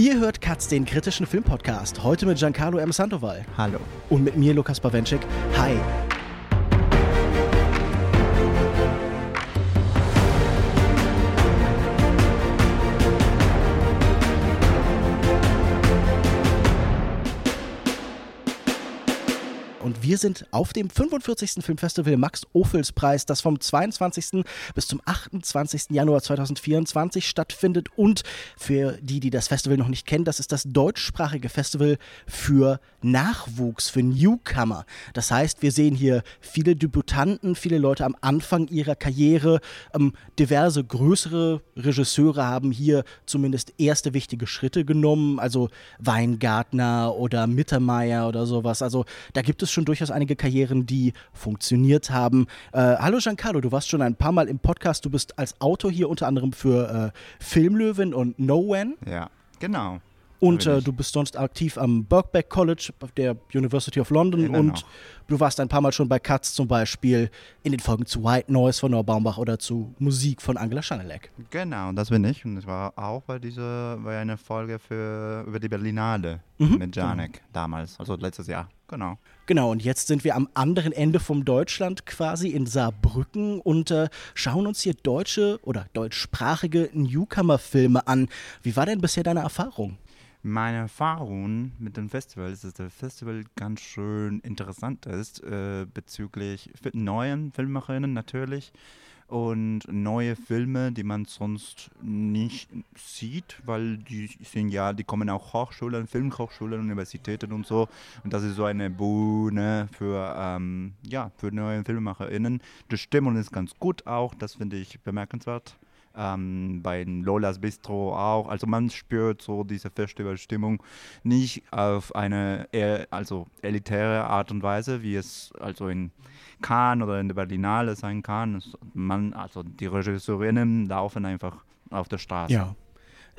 Ihr hört Katz, den kritischen Filmpodcast. Heute mit Giancarlo M. Sandoval. Hallo. Und mit mir, Lukas Bawenschik. Hi. Sind auf dem 45. Filmfestival Max Ophüls Preis, das vom 22. bis zum 28. Januar 2024 stattfindet. Und für die, die das Festival noch nicht kennen, das ist das deutschsprachige Festival für Nachwuchs, für Newcomer. Das heißt, wir sehen hier viele Debütanten, viele Leute am Anfang ihrer Karriere. Ähm, diverse größere Regisseure haben hier zumindest erste wichtige Schritte genommen. Also Weingartner oder Mittermeier oder sowas. Also da gibt es schon durchaus einige Karrieren, die funktioniert haben. Äh, hallo Giancarlo, du warst schon ein paar Mal im Podcast. Du bist als Autor hier unter anderem für äh, Filmlöwen und No When. Ja, genau. Und äh, du bist sonst aktiv am Birkbeck College der University of London Immer und noch. du warst ein paar Mal schon bei Katz zum Beispiel in den Folgen zu White Noise von Noah Baumbach oder zu Musik von Angela Schanelek. Genau, das bin ich. Und es war auch bei dieser, bei einer Folge für, über die Berlinale Mhm. mit Janek damals, also letztes Jahr. Genau. Genau, und jetzt sind wir am anderen Ende vom Deutschland quasi in Saarbrücken und äh, schauen uns hier deutsche oder deutschsprachige Newcomer-Filme an. Wie war denn bisher deine Erfahrung? Meine Erfahrung mit dem Festival ist, dass das Festival ganz schön interessant ist äh, bezüglich neuen Filmemacherinnen natürlich und neue Filme, die man sonst nicht sieht, weil die sind ja, die kommen auch Hochschulen, Filmhochschulen, Universitäten und so und das ist so eine Bühne für ähm, ja für neue FilmemacherInnen. Die Stimmung ist ganz gut auch, das finde ich bemerkenswert ähm, bei Lolas Bistro auch. Also man spürt so diese Festivalstimmung nicht auf eine eher, also elitäre Art und Weise, wie es also in Cannes oder in der Berlinale sein kann. Man, also die Regisseurinnen laufen einfach auf der Straße.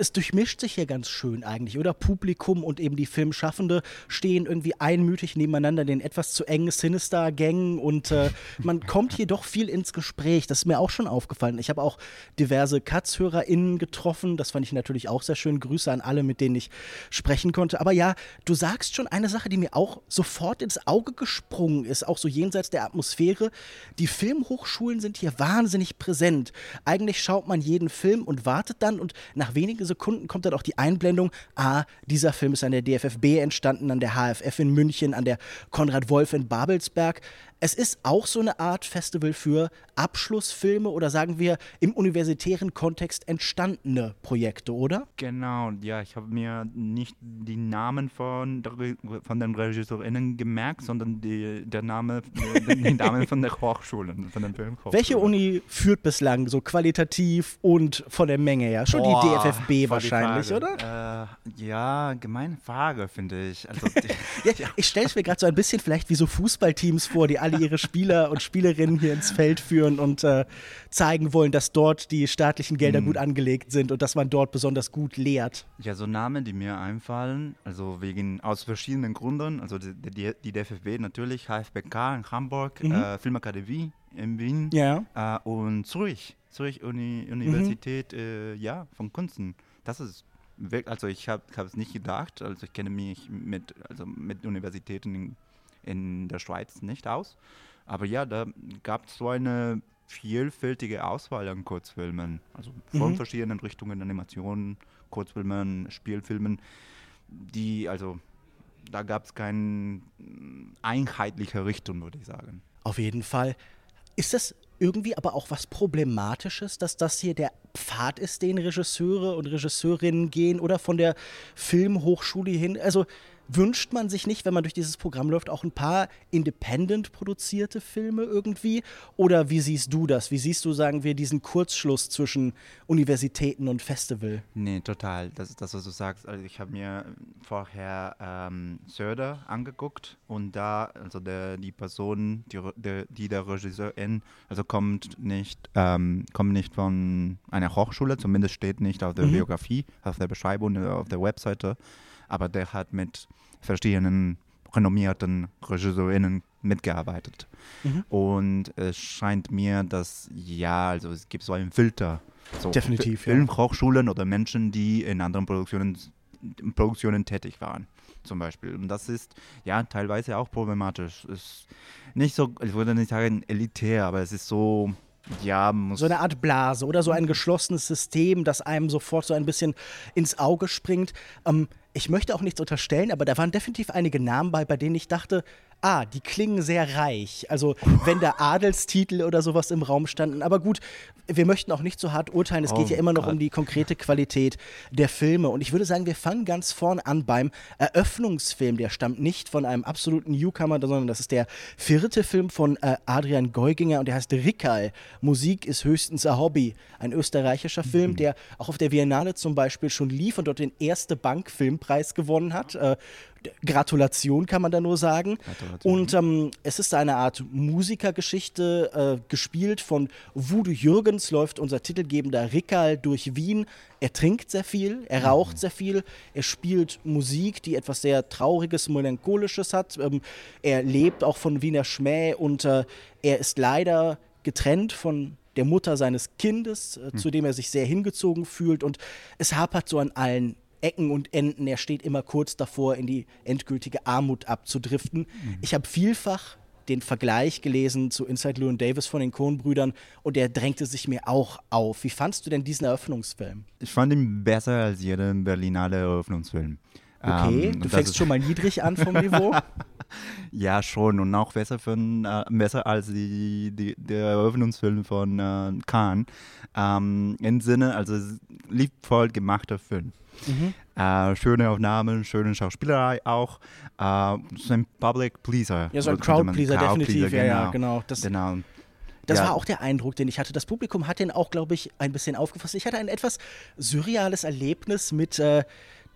Es durchmischt sich hier ganz schön eigentlich, oder? Publikum und eben die Filmschaffende stehen irgendwie einmütig nebeneinander in den etwas zu engen Sinister-Gängen und äh, man kommt hier doch viel ins Gespräch. Das ist mir auch schon aufgefallen. Ich habe auch diverse Katz-HörerInnen getroffen. Das fand ich natürlich auch sehr schön. Grüße an alle, mit denen ich sprechen konnte. Aber ja, du sagst schon eine Sache, die mir auch sofort ins Auge gesprungen ist, auch so jenseits der Atmosphäre. Die Filmhochschulen sind hier wahnsinnig präsent. Eigentlich schaut man jeden Film und wartet dann und nach wenigen Sekunden kommt dann auch die Einblendung, ah, dieser Film ist an der DFFB entstanden, an der HFF in München, an der Konrad Wolf in Babelsberg. Es ist auch so eine Art Festival für Abschlussfilme oder sagen wir im universitären Kontext entstandene Projekte, oder? Genau, ja, ich habe mir nicht die Namen von, von den RegisseurInnen gemerkt, sondern die, der Name, die, die Namen von der Hochschulen, von den Filmhochschulen. Welche Uni führt bislang so qualitativ und von der Menge her? Schon Boah, die DFFB die wahrscheinlich, Frage. oder? Äh, ja, gemeine Frage, finde ich. Also, die, Ja, ich stelle es mir gerade so ein bisschen vielleicht wie so Fußballteams vor, die alle ihre Spieler und Spielerinnen hier ins Feld führen und äh, zeigen wollen, dass dort die staatlichen Gelder gut angelegt sind und dass man dort besonders gut lehrt. ja, so Namen, die mir einfallen, also wegen, aus verschiedenen Gründen, also die, die, die DFB natürlich, HFBK in Hamburg, äh, Filmakademie in Wien Ja. äh, und Zürich, Zürich Uni, Universität, äh, ja, von Kunsten. Das ist wirklich, also ich habe es nicht gedacht, also ich kenne mich mit, also mit Universitäten in, in der Schweiz nicht aus. Aber ja, da gab es so eine vielfältige Auswahl an Kurzfilmen. Also von verschiedenen Richtungen, Animationen, Kurzfilmen, Spielfilmen, die, also da gab es keine einheitliche Richtung, würde ich sagen. Auf jeden Fall. Ist das irgendwie aber auch was Problematisches, dass das hier der Pfad ist, den Regisseure und Regisseurinnen gehen oder von der Filmhochschule hin? Also wünscht man sich nicht, wenn man durch dieses Programm läuft, auch ein paar independent produzierte Filme irgendwie? Oder wie siehst du das? Wie siehst du, sagen wir, diesen Kurzschluss zwischen Universitäten und Festival? Nee, total. Das ist das, was du sagst. Also ich habe mir vorher ähm, Söder angeguckt und da, also der, die Person, die, der, die der Regisseurin, also kommt nicht, ähm, kommt nicht von einer Hochschule, zumindest steht nicht auf der Biografie, auf der Beschreibung, auf der Webseite, aber der hat mit verschiedenen renommierten Regisseurinnen mitgearbeitet. Und es scheint mir, dass ja, also es gibt so einen Filter. So Definitiv, Fi- ja. Filmhochschulen oder Menschen, die in anderen Produktionen Produktionen tätig waren, zum Beispiel. Und das ist ja teilweise auch problematisch. Ist nicht so, ich würde nicht sagen elitär, aber es ist so, ja, muss so eine Art Blase oder so ein geschlossenes System, das einem sofort so ein bisschen ins Auge springt. Ähm, ich möchte auch nichts unterstellen, aber da waren definitiv einige Namen bei, bei denen ich dachte, ah, die klingen sehr reich. Also wenn da Adelstitel oder sowas im Raum standen. Aber gut, wir möchten auch nicht so hart urteilen. Es oh geht ja immer noch Gott. um die konkrete Qualität der Filme. Und ich würde sagen, wir fangen ganz vorne an beim Eröffnungsfilm. Der stammt nicht von einem absoluten Newcomer, sondern das ist der vierte Film von äh, Adrian Geuginger und der heißt Rickerl. Musik ist höchstens ein Hobby. Ein österreichischer Film, mhm. der auch auf der Biennale zum Beispiel schon lief und dort den erste Bankfilmpreis gewonnen hat. Äh, Gratulation kann man da nur sagen. Und ähm, es ist eine Art Musikergeschichte, äh, gespielt von Voodoo Jürgens, läuft unser titelgebender Rickerl durch Wien. Er trinkt sehr viel, er mhm. raucht sehr viel, er spielt Musik, die etwas sehr Trauriges, Melancholisches hat. Ähm, er lebt auch von Wiener Schmäh und äh, er ist leider getrennt von der Mutter seines Kindes, äh, mhm. zu dem er sich sehr hingezogen fühlt. Und es hapert so an allen Ecken und Enden. Er steht immer kurz davor, in die endgültige Armut abzudriften. Mhm. Ich habe vielfach den Vergleich gelesen zu Inside Llewyn Davis von den Coen-Brüdern und der drängte sich mir auch auf. Wie fandst du denn diesen Eröffnungsfilm? Ich fand ihn besser als jeden Berlinale Eröffnungsfilm. Okay, ähm, du fängst schon mal niedrig an vom Niveau. ja, schon und auch besser, für, äh, besser als die, die, der Eröffnungsfilm von äh, Khan. Ähm, Im Sinne, also liebvoll gemachter Film. Mhm. Äh, schöne Aufnahmen, schöne Schauspielerei auch. Äh, so ein Public Pleaser. Ja, so ein Crowd-Pleaser, definitiv. Crowd ja, ja, genau. Das, genau. Das ja. war auch der Eindruck, den ich hatte. Das Publikum hat den auch, glaube ich, ein bisschen aufgefasst. Ich hatte ein etwas surreales Erlebnis mit äh,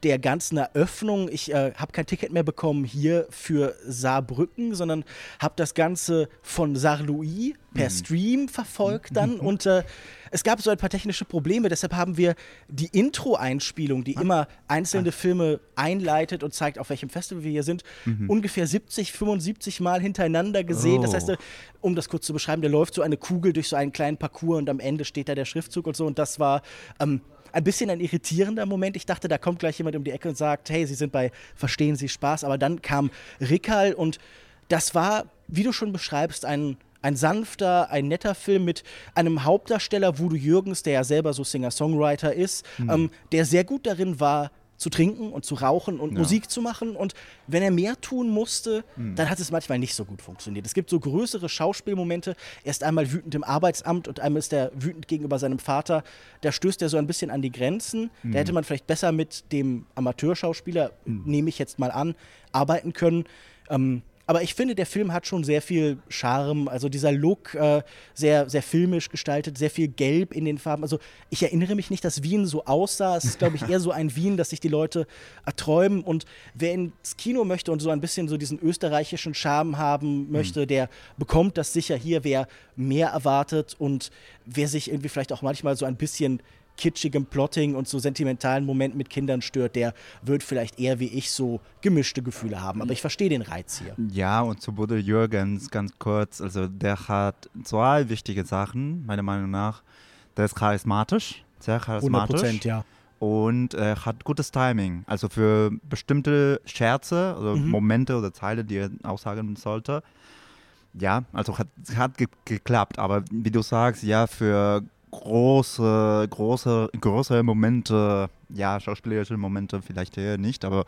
der ganzen Eröffnung. Ich äh, habe kein Ticket mehr bekommen hier für Saarbrücken, sondern habe das Ganze von Saarlouis per mhm. Stream verfolgt dann. Mhm. Und äh, es gab so ein paar technische Probleme. Deshalb haben wir die Intro-Einspielung, die ah. immer einzelne ah. Filme einleitet und zeigt, auf welchem Festival wir hier sind, mhm. ungefähr 70, 75 Mal hintereinander gesehen. Oh. Das heißt, äh, um das kurz zu beschreiben, da läuft so eine Kugel durch so einen kleinen Parcours und am Ende steht da der Schriftzug und so. Und das war ähm, ein bisschen ein irritierender Moment. Ich dachte, da kommt gleich jemand um die Ecke und sagt, hey, Sie sind bei Verstehen Sie Spaß. Aber dann kam Rickhall und das war, wie du schon beschreibst, ein, ein sanfter, ein netter Film mit einem Hauptdarsteller, Voodoo Jürgens, der ja selber so Singer-Songwriter ist, mhm. ähm, der sehr gut darin war, zu trinken und zu rauchen und ja. Musik zu machen. Und wenn er mehr tun musste, hm. dann hat es manchmal nicht so gut funktioniert. Es gibt so größere Schauspielmomente. Er ist einmal wütend im Arbeitsamt und einmal ist er wütend gegenüber seinem Vater. Da stößt er so ein bisschen an die Grenzen. Hm. Da hätte man vielleicht besser mit dem Amateurschauspieler, hm. nehme ich jetzt mal an, arbeiten können. Ähm, aber ich finde, der Film hat schon sehr viel Charme. Also dieser Look, äh, sehr, sehr filmisch gestaltet, sehr viel Gelb in den Farben. Also ich erinnere mich nicht, dass Wien so aussah. Es ist, glaube ich, eher so ein Wien, das sich die Leute erträumen. Und wer ins Kino möchte und so ein bisschen so diesen österreichischen Charme haben möchte, mhm. der bekommt das sicher hier. Wer mehr erwartet und wer sich irgendwie vielleicht auch manchmal so ein bisschen kitschigem Plotting und so sentimentalen Momenten mit Kindern stört, der wird vielleicht eher wie ich so gemischte Gefühle haben. Aber ich verstehe den Reiz hier. Ja, und zu Budel Jürgens ganz kurz. Also der hat zwei wichtige Sachen, meiner Meinung nach. Der ist charismatisch, sehr charismatisch. 100 ja. Und er hat gutes Timing. Also für bestimmte Scherze, also mhm. Momente oder Zeile, die er aussagen sollte. Ja, also hat, hat ge geklappt. Aber wie du sagst, ja, für große, große, größere Momente, ja, schauspielerische Momente vielleicht eher nicht, aber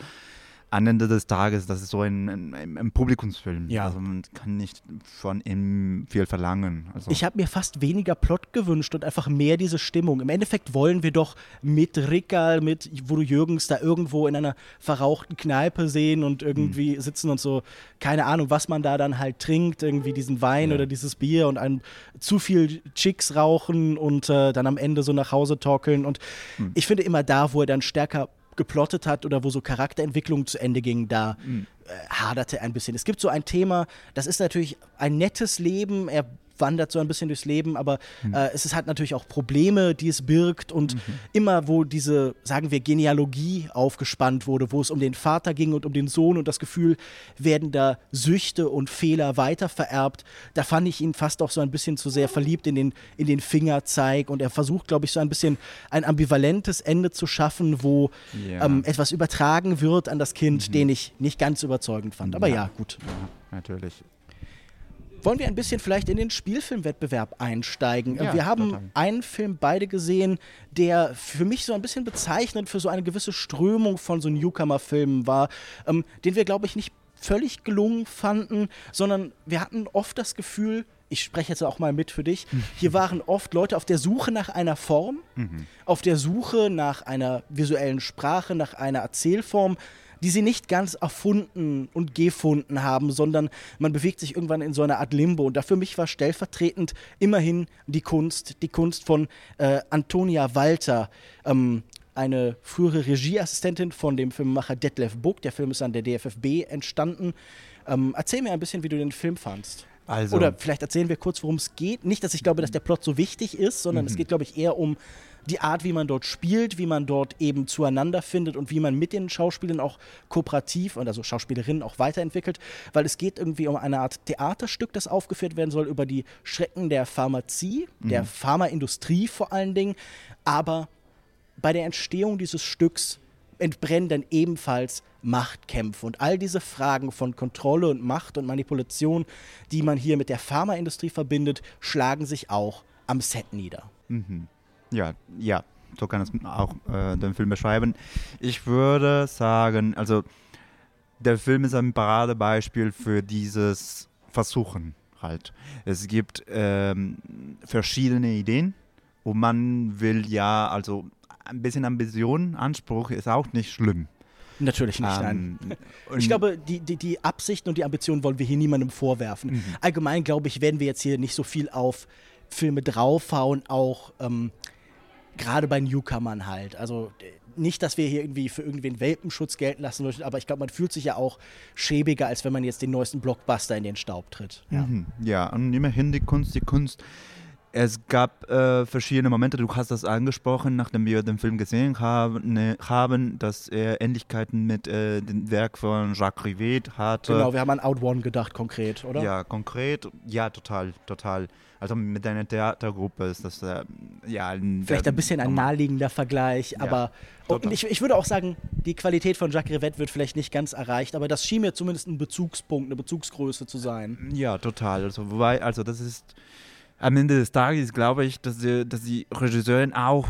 am Ende des Tages, das ist so ein, ein, ein Publikumsfilm. Ja. Also man kann nicht von ihm viel verlangen. Also ich habe mir fast weniger Plot gewünscht und einfach mehr diese Stimmung. Im Endeffekt wollen wir doch mit Rickerl, mit Voodoo Jürgens da irgendwo in einer verrauchten Kneipe sehen und irgendwie mhm. sitzen und so, keine Ahnung, was man da dann halt trinkt, irgendwie diesen Wein ja. oder dieses Bier und ein, zu viel Chicks rauchen und äh, dann am Ende so nach Hause torkeln. Und mhm. ich finde immer da, wo er dann stärker geplottet hat oder wo so Charakterentwicklung zu Ende ging, da mhm. äh, haderte ein bisschen. Es gibt so ein Thema, das ist natürlich ein nettes Leben. Er wandert so ein bisschen durchs Leben, aber mhm. äh, es ist halt natürlich auch Probleme, die es birgt und mhm. immer, wo diese, sagen wir, Genealogie aufgespannt wurde, wo es um den Vater ging und um den Sohn und das Gefühl, werden da Süchte und Fehler weitervererbt, da fand ich ihn fast auch so ein bisschen zu sehr verliebt in den, in den Fingerzeig und er versucht, glaube ich, so ein bisschen ein ambivalentes Ende zu schaffen, wo ja. ähm, etwas übertragen wird an das Kind, mhm. den ich nicht ganz überzeugend fand. Aber ja, ja gut. Ja, natürlich. Wollen wir ein bisschen vielleicht in den Spielfilmwettbewerb einsteigen? Ja, wir haben total. einen Film beide gesehen, der für mich so ein bisschen bezeichnend für so eine gewisse Strömung von so Newcomer-Filmen war, ähm, den wir, glaube ich, nicht völlig gelungen fanden, sondern wir hatten oft das Gefühl, ich spreche jetzt auch mal mit für dich, hier waren oft Leute auf der Suche nach einer Form, mhm. auf der Suche nach einer visuellen Sprache, nach einer Erzählform, die sie nicht ganz erfunden und gefunden haben, sondern man bewegt sich irgendwann in so einer Art Limbo. Und da für mich war stellvertretend immerhin die Kunst, die Kunst von äh, Antonia Walter. Ähm, eine frühere Regieassistentin von dem Filmemacher Detlef Buck. Der Film ist an der DFFB entstanden. Ähm, erzähl mir ein bisschen, wie du den Film fandst. Also. Oder vielleicht erzählen wir kurz, worum es geht. Nicht, dass ich glaube, dass der Plot so wichtig ist, sondern mhm. es geht, glaube ich, eher um die Art, wie man dort spielt, wie man dort eben zueinander findet und wie man mit den Schauspielern auch kooperativ und also Schauspielerinnen auch weiterentwickelt, weil es geht irgendwie um eine Art Theaterstück, das aufgeführt werden soll über die Schrecken der Pharmazie, mhm. der Pharmaindustrie vor allen Dingen, aber bei der Entstehung dieses Stücks entbrennen dann ebenfalls Machtkämpfe. Und all diese Fragen von Kontrolle und Macht und Manipulation, die man hier mit der Pharmaindustrie verbindet, schlagen sich auch am Set nieder. Mhm. Ja, ja, so kann es auch äh, den Film beschreiben. Ich würde sagen, also der Film ist ein Paradebeispiel für dieses Versuchen halt. Es gibt ähm, verschiedene Ideen und man will ja, also ein bisschen Ambition, Anspruch ist auch nicht schlimm. Natürlich nicht, ähm, nein. Ich glaube, die, die, die Absichten und die Ambitionen wollen wir hier niemandem vorwerfen. Mhm. Allgemein, glaube ich, werden wir jetzt hier nicht so viel auf Filme draufhauen, auch ähm, gerade bei Newcomern halt. Also nicht, dass wir hier irgendwie für irgendwen Welpenschutz gelten lassen möchten, aber ich glaube, man fühlt sich ja auch schäbiger, als wenn man jetzt den neuesten Blockbuster in den Staub tritt. Ja, mhm. ja und immerhin die Kunst, die Kunst es gab äh, verschiedene Momente, du hast das angesprochen, nachdem wir den Film gesehen haben, ne, haben dass er Ähnlichkeiten mit äh, dem Werk von Jacques Rivet hatte. Genau, wir haben an Out One gedacht, konkret, oder? Ja, konkret, ja, total, total. Also mit deiner Theatergruppe ist das äh, ja ein, Vielleicht ein bisschen ein naheliegender Vergleich, ja, aber und ich, ich würde auch sagen, die Qualität von Jacques Rivet wird vielleicht nicht ganz erreicht, aber das schien mir zumindest ein Bezugspunkt, eine Bezugsgröße zu sein. Ja, total. Also, wobei, also das ist am Ende des Tages glaube ich, dass die, dass die Regisseurin auch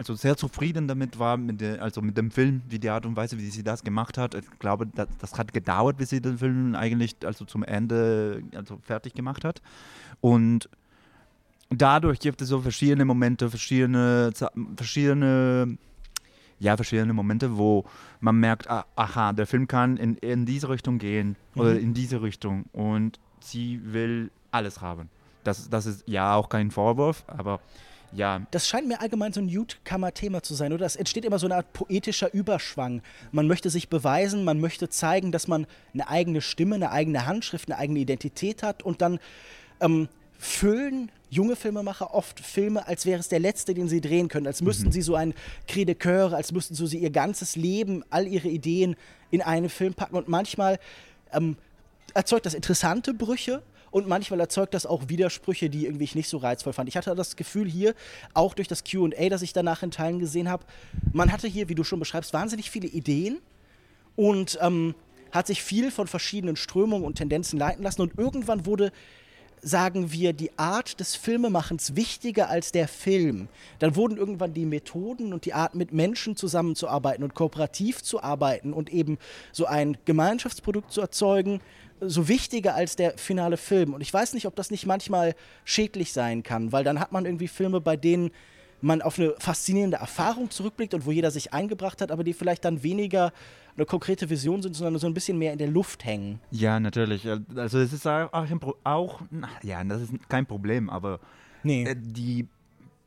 also sehr zufrieden damit war, mit der, also mit dem Film, wie die Art und Weise, wie sie das gemacht hat. Ich glaube, das, das hat gedauert, bis sie den Film eigentlich also zum Ende also fertig gemacht hat. Und dadurch gibt es so verschiedene Momente, verschiedene, verschiedene, ja, verschiedene Momente, wo man merkt, ah, aha, der Film kann in, in diese Richtung gehen oder mhm. in diese Richtung und sie will alles haben. Das, das ist ja auch kein Vorwurf, aber ja. Das scheint mir allgemein so ein Newcomer-Thema zu sein, oder? Es entsteht immer so eine Art poetischer Überschwang. Man möchte sich beweisen, man möchte zeigen, dass man eine eigene Stimme, eine eigene Handschrift, eine eigene Identität hat und dann ähm, füllen junge Filmemacher oft Filme, als wäre es der letzte, den sie drehen können, als müssten mhm. sie so ein Cri de Coeur, als müssten so sie ihr ganzes Leben, all ihre Ideen in einen Film packen und manchmal ähm, erzeugt das interessante Brüche, und manchmal erzeugt das auch Widersprüche, die irgendwie ich nicht so reizvoll fand. Ich hatte das Gefühl hier, auch durch das QA, das ich danach in Teilen gesehen habe, man hatte hier, wie du schon beschreibst, wahnsinnig viele Ideen und ähm, hat sich viel von verschiedenen Strömungen und Tendenzen leiten lassen und irgendwann wurde sagen wir, die Art des Filmemachens wichtiger als der Film, dann wurden irgendwann die Methoden und die Art, mit Menschen zusammenzuarbeiten und kooperativ zu arbeiten und eben so ein Gemeinschaftsprodukt zu erzeugen, so wichtiger als der finale Film. Und ich weiß nicht, ob das nicht manchmal schädlich sein kann, weil dann hat man irgendwie Filme, bei denen man auf eine faszinierende Erfahrung zurückblickt und wo jeder sich eingebracht hat, aber die vielleicht dann weniger eine konkrete Vision sind, sondern so ein bisschen mehr in der Luft hängen. Ja, natürlich. Also es ist auch, auch ja, das ist kein Problem, aber nee. Äh, die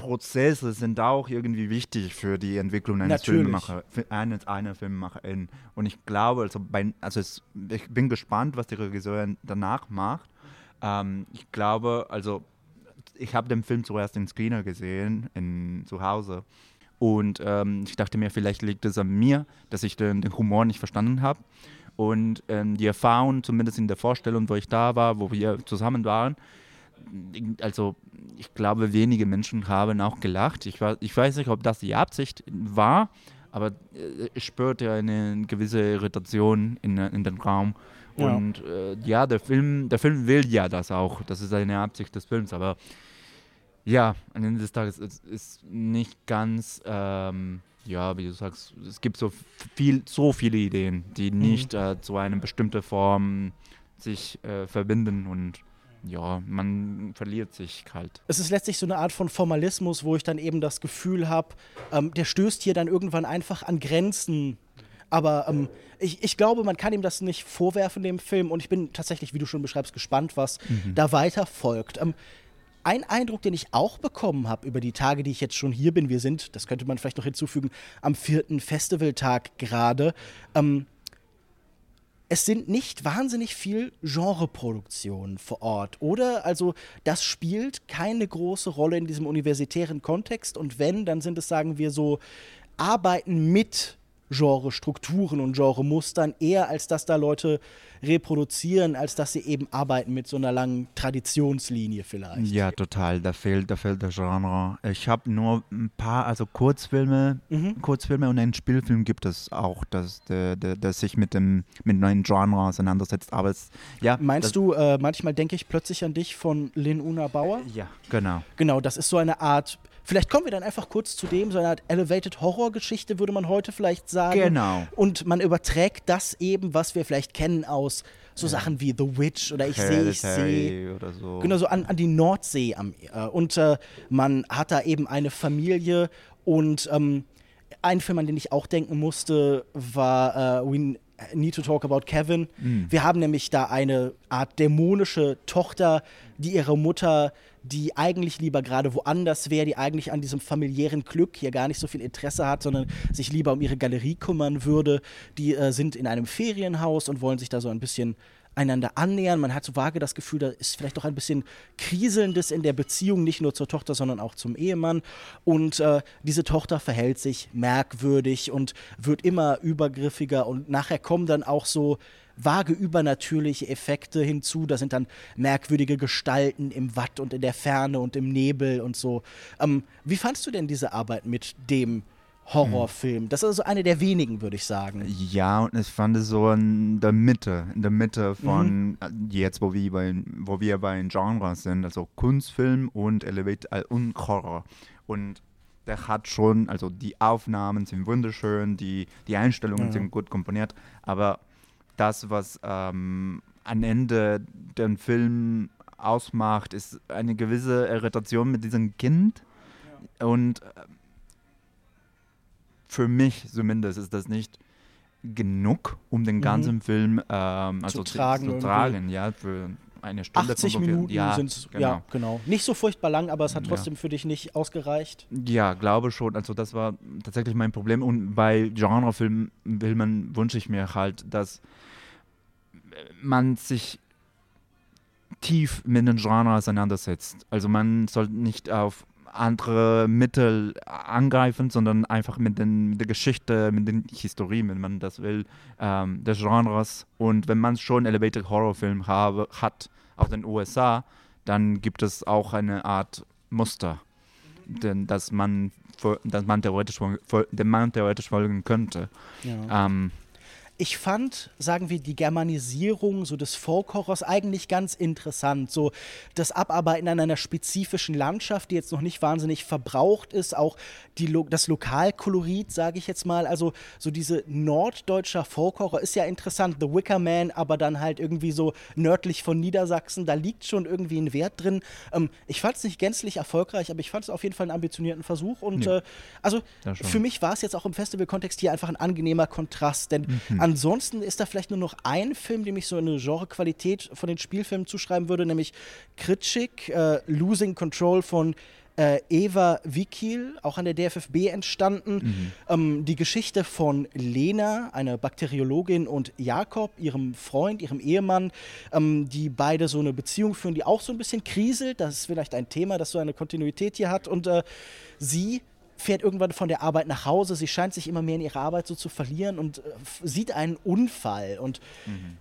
Prozesse sind auch irgendwie wichtig für die Entwicklung eines Filmemacher, eines, einer Filmemacherin. Und ich glaube, also, bei, also es, ich bin gespannt, was die Regisseurin danach macht. Ähm, ich glaube, also ich habe den Film zuerst in Screener gesehen, in, zu Hause. Und ähm, ich dachte mir, vielleicht liegt es an mir, dass ich den, den Humor nicht verstanden habe. Und ähm, die Erfahrung, zumindest in der Vorstellung, wo ich da war, wo wir zusammen waren, also ich glaube, wenige Menschen haben auch gelacht. Ich, war, ich weiß nicht, ob das die Absicht war, aber äh, ich spürte eine gewisse Irritation in, in den Raum. Ja. Und äh, ja, der Film, der Film will ja das auch. Das ist eine Absicht des Films, aber ja, am Ende des Tages ist es nicht ganz, ähm, ja, wie du sagst, es gibt so viel, so viele Ideen, die mhm. nicht äh, zu einer bestimmten Form sich äh, verbinden und ja, man verliert sich kalt. Es ist letztlich so eine Art von Formalismus, wo ich dann eben das Gefühl habe, ähm, der stößt hier dann irgendwann einfach an Grenzen. Aber ähm, ich, ich, glaube, man kann ihm das nicht vorwerfen, dem Film. Und ich bin tatsächlich, wie du schon beschreibst, gespannt, was mhm. da weiter folgt. Ähm, ein Eindruck, den ich auch bekommen habe über die Tage, die ich jetzt schon hier bin, wir sind, das könnte man vielleicht noch hinzufügen, am vierten Festivaltag gerade. Ähm, es sind nicht wahnsinnig viel Genreproduktionen vor Ort, oder? Also das spielt keine große Rolle in diesem universitären Kontext und wenn, dann sind es, sagen wir so, Arbeiten mit Genre-Strukturen und Genre-Mustern, eher als dass da Leute reproduzieren, als dass sie eben arbeiten mit so einer langen Traditionslinie vielleicht. Ja, total. Da fehlt, da fehlt der Genre. Ich habe nur ein paar, also Kurzfilme, mhm. Kurzfilme und einen Spielfilm gibt es auch, dass der, der, der sich mit dem mit neuen Genre auseinandersetzt. Aber es, ja. Meinst du, äh, manchmal denke ich plötzlich an dich von Lin Una Bauer? Ja, genau. Genau, das ist so eine Art Vielleicht kommen wir dann einfach kurz zu dem, so eine Art Elevated Horror-Geschichte, würde man heute vielleicht sagen. Genau. Und man überträgt das eben, was wir vielleicht kennen aus so ja. Sachen wie The Witch oder Ich sehe, ich sehe. Oder so. Genau, so an, an die Nordsee. Am, äh, und äh, man hat da eben eine Familie und ähm, ein Film, an den ich auch denken musste, war uh, We Need to Talk About Kevin. Mhm. Wir haben nämlich da eine Art dämonische Tochter, die ihre Mutter die eigentlich lieber gerade woanders wäre, die eigentlich an diesem familiären Glück hier gar nicht so viel Interesse hat, sondern sich lieber um ihre Galerie kümmern würde. Die äh, sind in einem Ferienhaus und wollen sich da so ein bisschen einander annähern. Man hat so vage das Gefühl, da ist vielleicht auch ein bisschen Kriselndes in der Beziehung, nicht nur zur Tochter, sondern auch zum Ehemann. Und äh, diese Tochter verhält sich merkwürdig und wird immer übergriffiger und nachher kommen dann auch so vage übernatürliche Effekte hinzu. Da sind dann merkwürdige Gestalten im Watt und in der Ferne und im Nebel und so. Ähm, wie fandst du denn diese Arbeit mit dem Horrorfilm? Das ist also eine der wenigen, würde ich sagen. Ja, und ich fand es so in der Mitte, in der Mitte von mhm. jetzt, wo wir, bei, wo wir bei den Genres sind, also Kunstfilm und Elevate äh, und Horror. Und der hat schon, also die Aufnahmen sind wunderschön, die, die Einstellungen ja. sind gut komponiert, aber das, was ähm, am Ende den Film ausmacht, ist eine gewisse Irritation mit diesem Kind. Ja. Und äh, für mich zumindest ist das nicht genug, um den mhm. ganzen mhm. Film ähm, also zu tragen, zu, tragen ja, für eine Stunde. 80 Minuten ja, sind es, genau. ja, genau. Nicht so furchtbar lang, aber es hat trotzdem ja. für dich nicht ausgereicht. Ja, glaube schon. Also das war tatsächlich mein Problem. Und bei Genrefilmen wünsche ich mir halt, dass man sich tief mit dem Genre auseinandersetzt. Also man soll nicht auf andere Mittel angreifen, sondern einfach mit, den, mit der Geschichte, mit der Historie, wenn man das will, ähm, des Genres. Und wenn man schon Elevated Horrorfilm habe, hat aus den USA, dann gibt es auch eine Art Muster, denn, dass, man, dass man theoretisch, dem man theoretisch folgen könnte. Ja. Ähm, ich fand, sagen wir, die Germanisierung so des Folkhorrors eigentlich ganz interessant. So das Abarbeiten an einer spezifischen Landschaft, die jetzt noch nicht wahnsinnig verbraucht ist, auch die, das Lokalkolorit, sage ich jetzt mal. Also so diese norddeutscher Folkhorror ist ja interessant. The Wicker Man, aber dann halt irgendwie so nördlich von Niedersachsen, da liegt schon irgendwie ein Wert drin. Ähm, ich fand es nicht gänzlich erfolgreich, aber ich fand es auf jeden Fall einen ambitionierten Versuch. Und ja. äh, also für mich war es jetzt auch im Festival-Kontext hier einfach ein angenehmer Kontrast, denn mhm. Ansonsten ist da vielleicht nur noch ein Film, dem ich so eine Genrequalität von den Spielfilmen zuschreiben würde, nämlich Kritschik, äh, Losing Control von äh, Eva Wikil, auch an der DFFB entstanden. Mhm. Ähm, die Geschichte von Lena, eine Bakteriologin, und Jakob, ihrem Freund, ihrem Ehemann, ähm, die beide so eine Beziehung führen, die auch so ein bisschen kriselt. Das ist vielleicht ein Thema, das so eine Kontinuität hier hat. Und äh, sie fährt irgendwann von der Arbeit nach Hause. Sie scheint sich immer mehr in ihrer Arbeit so zu verlieren und äh, sieht einen Unfall und mhm.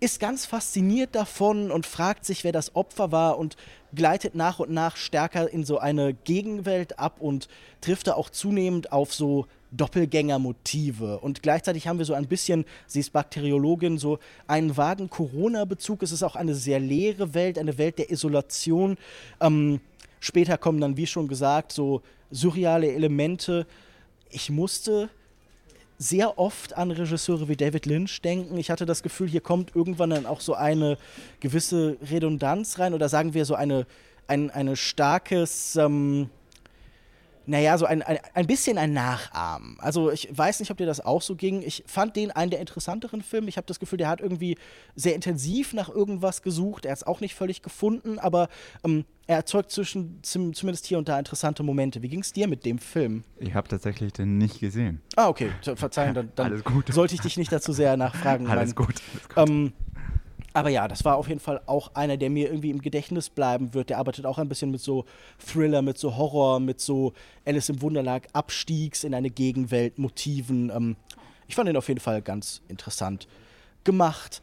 ist ganz fasziniert davon und fragt sich, wer das Opfer war und gleitet nach und nach stärker in so eine Gegenwelt ab und trifft da auch zunehmend auf so Doppelgängermotive. Und gleichzeitig haben wir so ein bisschen, sie ist Bakteriologin, so einen vagen Corona-Bezug. Es ist auch eine sehr leere Welt, eine Welt der Isolation. Ähm, später kommen dann, wie schon gesagt, so surreale Elemente. Ich musste sehr oft an Regisseure wie David Lynch denken. Ich hatte das Gefühl, hier kommt irgendwann dann auch so eine gewisse Redundanz rein oder sagen wir so eine, ein eine starkes, ähm, naja, so ein, ein, ein bisschen ein Nachahmen. Also ich weiß nicht, ob dir das auch so ging. Ich fand den einen der interessanteren Filme. Ich habe das Gefühl, der hat irgendwie sehr intensiv nach irgendwas gesucht. Er hat es auch nicht völlig gefunden, aber ähm, er erzeugt zwischen, zumindest hier und da interessante Momente. Wie ging es dir mit dem Film? Ich habe tatsächlich den nicht gesehen. Ah, okay. Verzeihen, dann, dann sollte ich dich nicht dazu sehr nachfragen. Alles gut. Alles gut. Ähm, aber ja, das war auf jeden Fall auch einer, der mir irgendwie im Gedächtnis bleiben wird. Der arbeitet auch ein bisschen mit so Thriller, mit so Horror, mit so Alice im Wunderlag, Abstiegs in eine Gegenwelt, Motiven. Ähm, ich fand ihn auf jeden Fall ganz interessant gemacht.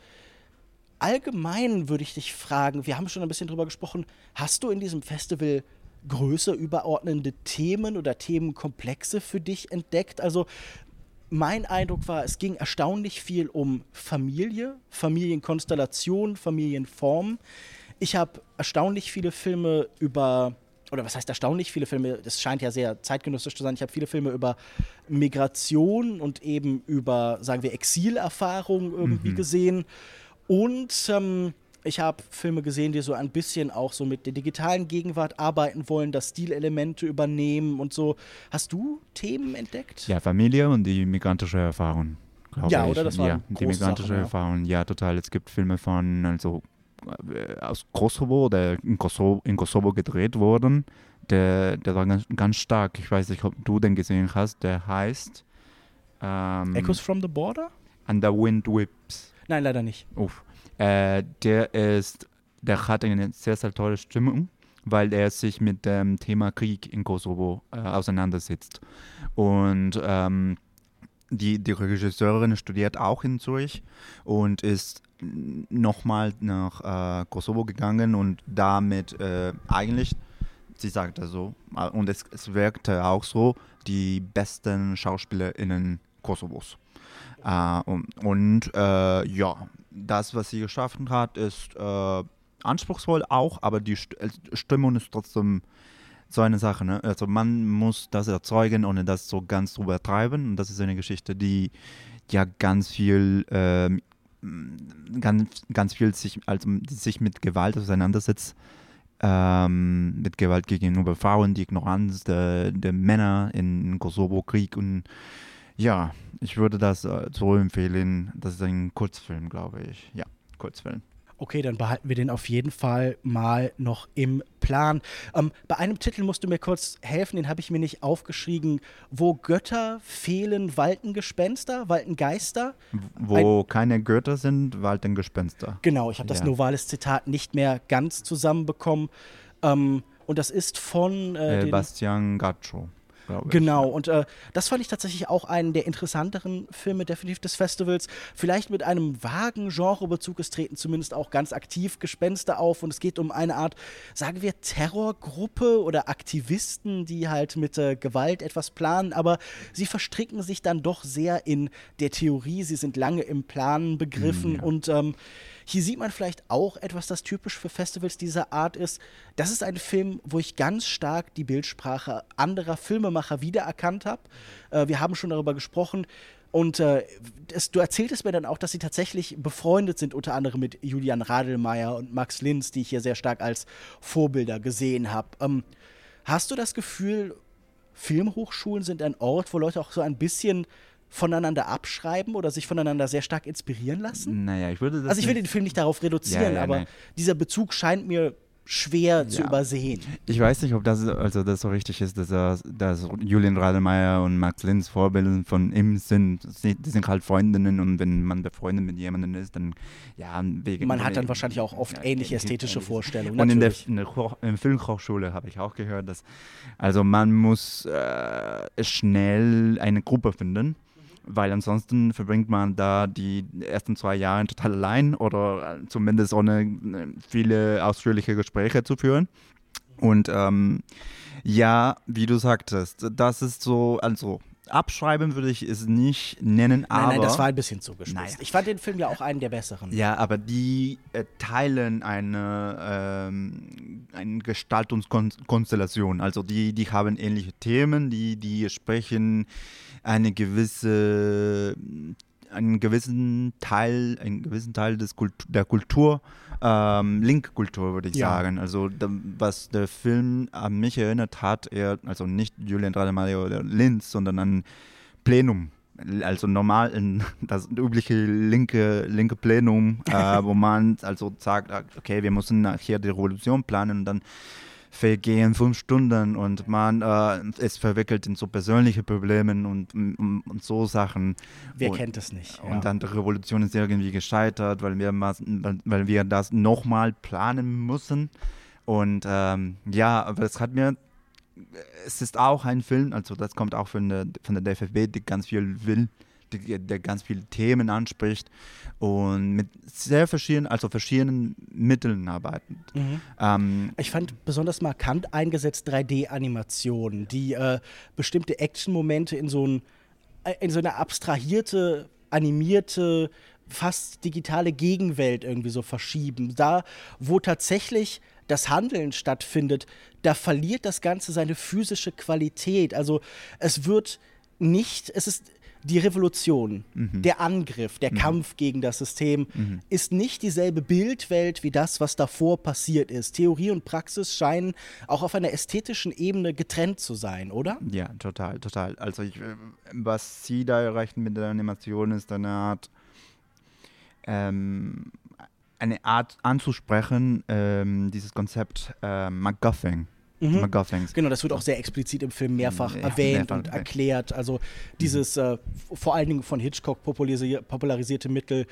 Allgemein würde ich dich fragen, wir haben schon ein bisschen drüber gesprochen, hast du in diesem Festival größer überordnende Themen oder Themenkomplexe für dich entdeckt? Also mein Eindruck war, es ging erstaunlich viel um Familie, Familienkonstellation, Familienform. Ich habe erstaunlich viele Filme über, oder was heißt erstaunlich viele Filme, das scheint ja sehr zeitgenössisch zu sein, ich habe viele Filme über Migration und eben über, sagen wir, Exilerfahrungen irgendwie mhm. gesehen. Und ähm, ich habe Filme gesehen, die so ein bisschen auch so mit der digitalen Gegenwart arbeiten wollen, das Stilelemente übernehmen und so. Hast du Themen entdeckt? Ja, Familie und die migrantische Erfahrung. Ja, ich. oder? Das war ja, die migrantische Sachen, Erfahrung. Ja. ja, total. Es gibt Filme von, also äh, aus Kosovo, der in Kosovo, in Kosovo gedreht wurden. Der, der war ganz, ganz stark. Ich weiß nicht, ob du den gesehen hast. Der heißt ähm, Echoes from the Border? And the Wind Whips. Nein, leider nicht. Uff. Äh, der ist, der hat eine sehr, sehr tolle Stimmung, weil er sich mit dem Thema Krieg in Kosovo äh, auseinandersetzt. Und ähm, die, die Regisseurin studiert auch in Zürich und ist nochmal nach äh, Kosovo gegangen und damit äh, eigentlich, sie sagt also, äh, und es, es wirkte auch so, die besten SchauspielerInnen Kosovos. Äh, und, und äh, ja, das, was sie geschaffen hat, ist äh, anspruchsvoll auch, aber die äh, Stimmung ist trotzdem so eine Sache. Ne? Also man muss das erzeugen, ohne das so ganz drüber übertreiben. Und das ist eine Geschichte, die ja ganz viel, äh, ganz, ganz viel sich, also sich mit Gewalt auseinandersetzt. Ähm, mit Gewalt gegenüber Frauen, die Ignoranz der, der Männer in Kosovo-Krieg und ja, ich würde das äh, so empfehlen. Das ist ein Kurzfilm, glaube ich. Ja, Kurzfilm. Okay, dann behalten wir den auf jeden Fall mal noch im Plan. Ähm, bei einem Titel musst du mir kurz helfen, den habe ich mir nicht aufgeschrieben. Wo Götter fehlen, walten Gespenster, walten Geister. Wo Ein keine Götter sind, walten Gespenster. Genau, ich habe das ja. Novales Zitat nicht mehr ganz zusammenbekommen. Ähm, und das ist von äh, äh, Bastian Gaccio glaube ich. Genau, und äh, das fand ich tatsächlich auch einen der interessanteren Filme definitiv des Festivals. Vielleicht mit einem vagen Genrebezug, es treten zumindest auch ganz aktiv Gespenster auf und es geht um eine Art, sagen wir, Terrorgruppe oder Aktivisten, die halt mit äh, Gewalt etwas planen, aber sie verstricken sich dann doch sehr in der Theorie, sie sind lange im Planen begriffen mm, ja. und ähm, hier sieht man vielleicht auch etwas, das typisch für Festivals dieser Art ist. Das ist ein Film, wo ich ganz stark die Bildsprache anderer Filmemacher wiedererkannt habe. Äh, wir haben schon darüber gesprochen. Und äh, es, du erzähltest mir dann auch, dass sie tatsächlich befreundet sind, unter anderem mit Julian Radelmeier und Max Linz, die ich hier sehr stark als Vorbilder gesehen habe. Ähm, hast du das Gefühl, Filmhochschulen sind ein Ort, wo Leute auch so ein bisschen voneinander abschreiben oder sich voneinander sehr stark inspirieren lassen? Naja, ich würde das. Also ich will den Film nicht darauf reduzieren, ja, ja, aber nein. dieser Bezug scheint mir schwer zu Ja. übersehen. Ich weiß nicht, ob das also das so richtig ist, dass, er, dass Julian Rademeyer und Max Linz Vorbilder von ihm sind. Sie, die sind halt Freundinnen und wenn man befreundet mit jemandem ist, dann ja wegen Man hat dann wahrscheinlich auch oft ähnliche ästhetische ähnliches. Vorstellungen. Und in der, natürlich. in der in der Filmhochschule habe ich auch gehört, dass also man muss äh, schnell eine Gruppe finden, weil ansonsten verbringt man da die ersten zwei Jahre total allein oder äh, zumindest ohne äh, viele ausführliche Gespräche zu führen. Und ähm, ja, wie du sagtest, das ist so, also abschreiben würde ich es nicht nennen, Nein, aber nein, das war ein bisschen zugespitzt. Naja. Ich fand den Film ja auch einen der besseren. ja, aber die äh, teilen eine, ähm, eine Gestaltungskonstellation. Also die, die haben ähnliche Themen, die, die sprechen eine gewisse, einen gewissen Teil, einen gewissen Teil des Kult der Kultur, ähm, Link-Kultur würde ich Ja. sagen. Also da, was der Film an mich erinnert hat, eher, also nicht Julian Rademacher oder Linz, sondern an Plenum. Also normal in das übliche linke, linke Plenum, äh, wo man also sagt, okay, wir müssen nachher die Revolution planen und dann vergehen fünf Stunden und man äh, ist verwickelt in so persönliche Probleme und, und, und so Sachen. Wer und, kennt es nicht? Und ja. dann die Revolution ist irgendwie gescheitert, weil wir, weil wir das nochmal planen müssen. Und ähm, ja, aber es hat mir, es ist auch ein Film, also das kommt auch von der, von der DFB, die ganz viel will, die, der ganz viele Themen anspricht und mit sehr verschiedenen, also verschiedenen Mitteln arbeitet. Mhm. Ähm, Ich fand besonders markant eingesetzt 3D-Animationen, die äh, bestimmte Action-Momente in so, ein, äh, in so eine abstrahierte, animierte, fast digitale Gegenwelt irgendwie so verschieben. Da, wo tatsächlich das Handeln stattfindet, da verliert das Ganze seine physische Qualität. Also es wird nicht, es ist die Revolution, der Angriff, der Kampf gegen das System ist nicht dieselbe Bildwelt wie das, was davor passiert ist. Theorie und Praxis scheinen auch auf einer ästhetischen Ebene getrennt zu sein, oder? Ja, total, total. Also ich, was sie da erreichen mit der Animation ist eine Art, ähm, eine Art anzusprechen, ähm, dieses Konzept äh, MacGuffin. MacGuffins. Genau, das wird auch sehr explizit im Film mehrfach Ja, erwähnt mehrfach, und erklärt. Also dieses äh, vor allen Dingen von Hitchcock popularisierte Mittel,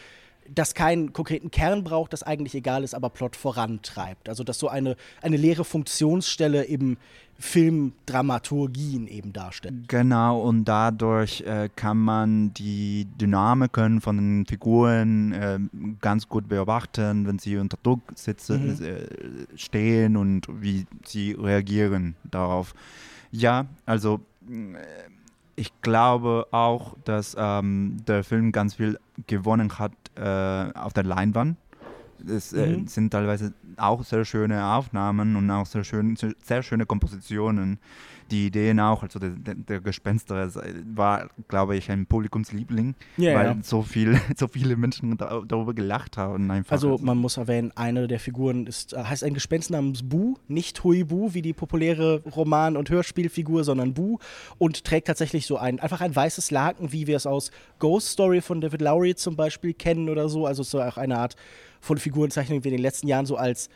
das keinen konkreten Kern braucht, das eigentlich egal ist, aber Plot vorantreibt. Also das so eine, eine leere Funktionsstelle im Filmdramaturgien eben darstellt. Genau, und dadurch äh, kann man die Dynamiken von den Figuren äh, ganz gut beobachten, wenn sie unter Druck sitzen, äh, stehen und wie sie reagieren darauf. Ja, also äh, ich glaube auch, dass ähm, der Film ganz viel gewonnen hat äh, auf der Leinwand. Es äh, Mhm. sind teilweise auch sehr schöne Aufnahmen und auch sehr, schön, sehr, sehr schöne Kompositionen. Die Ideen auch, also der, der, Gespenster es, äh, war, glaube ich, ein Publikumsliebling, Ja, weil ja. So, viel, so viele Menschen da, darüber gelacht haben. Einfach. Also man muss erwähnen, eine der Figuren ist, äh, heißt ein Gespenst namens Bu, nicht Huibu wie die populäre Roman- und Hörspielfigur, sondern Bu und trägt tatsächlich so ein, einfach ein weißes Laken, wie wir es aus Ghost Story von David Lowry zum Beispiel kennen oder so. Also so auch eine Art von Figurenzeichnung, die wir in den letzten Jahren so als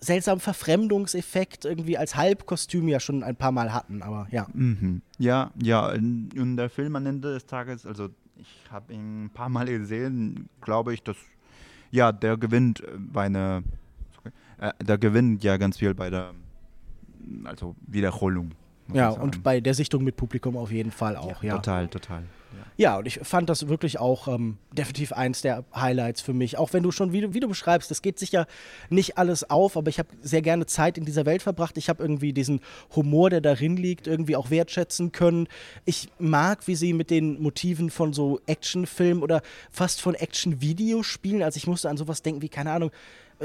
seltsamen Verfremdungseffekt irgendwie als Halbkostüm ja schon ein paar Mal hatten, aber ja. Mhm. Ja, ja, und der Film am Ende des Tages, also ich habe ihn ein paar Mal gesehen, glaube ich, dass, ja, der gewinnt äh, bei einer, sorry, äh, der gewinnt ja ganz viel bei der, also Wiederholung. Ja, und bei der Sichtung mit Publikum auf jeden Fall auch, ja. Total, total. Ja, und ich fand das wirklich auch ähm, definitiv eins der Highlights für mich. Auch wenn du schon, wie du, wie du beschreibst, es geht sicher nicht alles auf, aber ich habe sehr gerne Zeit in dieser Welt verbracht. Ich habe irgendwie diesen Humor, der darin liegt, irgendwie auch wertschätzen können. Ich mag, wie sie mit den Motiven von so Actionfilmen oder fast von Action-Videospielen, also ich musste an sowas denken wie, keine Ahnung,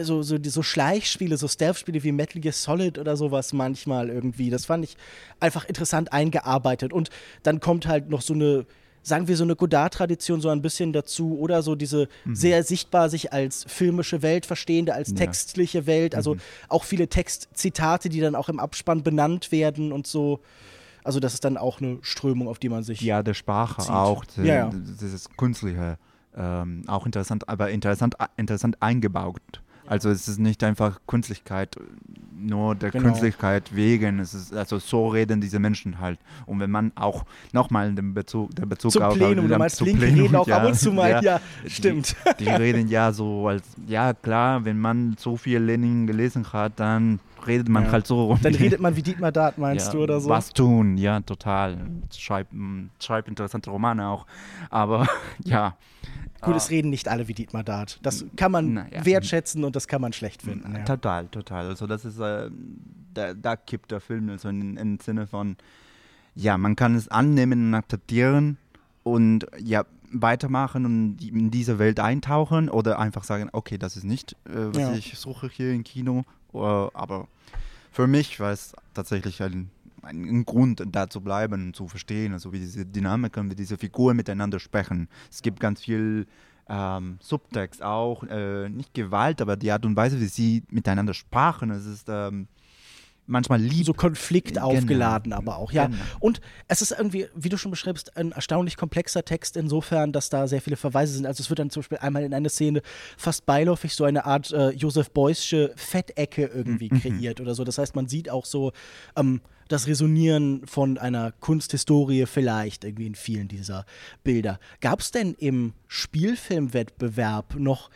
so, so, so Schleichspiele, so Stealth-Spiele wie Metal Gear Solid oder sowas manchmal irgendwie. Das fand ich einfach interessant eingearbeitet. Und dann kommt halt noch so eine, sagen wir, so eine Godard-Tradition so ein bisschen dazu oder so diese sehr sichtbar sich als filmische Welt verstehende, als Ja. textliche Welt. Also auch viele Textzitate, die dann auch im Abspann benannt werden und so. Also das ist dann auch eine Strömung, auf die man sich. Ja, der Sprache zieht. auch, die, Ja, ja. dieses Künstliche, ähm, auch interessant, aber interessant, interessant eingebaut. Also es ist nicht einfach Künstlichkeit, nur der Genau. Künstlichkeit wegen. Es ist, also so reden diese Menschen halt. Und wenn man auch nochmal den Bezug, der Bezug Zum auf Plenum, du meinst zu Linke Plenum, reden auch ab und zu mal, ja, die- stimmt. Die, reden ja so als, ja klar, wenn man so viel Lenin gelesen hat, dann redet man Ja. halt so rum. Dann redet man wie Dietmar Dart, meinst ja, du, oder so? Was tun, ja, total. Schreib, mm, schreib interessante Romane auch. Aber ja. Gut, Ah, es reden nicht alle wie Dietmar Dart. Das kann man Na ja. wertschätzen und das kann man schlecht finden. Ja. Total, total. Also das ist, äh, da, da kippt der Film also in, im Sinne von, ja, man kann es annehmen und akzeptieren und ja, weitermachen und in diese Welt eintauchen oder einfach sagen, okay, das ist nicht, äh, was Ja. ich suche hier im Kino. Äh, aber für mich war es tatsächlich ein, ein, Grund, da zu bleiben und zu verstehen, also wie diese Dynamiken, wie diese Figuren miteinander sprechen. Es gibt ganz viel ähm, Subtext auch, äh, nicht Gewalt, aber die Art und Weise, wie sie miteinander sprachen, es ist ähm, manchmal lieb. so Konflikt Genau. aufgeladen, aber auch, ja. Genau. Und es ist irgendwie, wie du schon beschreibst, ein erstaunlich komplexer Text insofern, dass da sehr viele Verweise sind. Also es wird dann zum Beispiel einmal in einer Szene fast beiläufig so eine Art äh, Josef Beuysche Fettecke irgendwie Mhm. kreiert oder so. Das heißt, man sieht auch so ähm, das Resonieren von einer Kunsthistorie vielleicht irgendwie in vielen dieser Bilder. Gab es denn im Spielfilmwettbewerb noch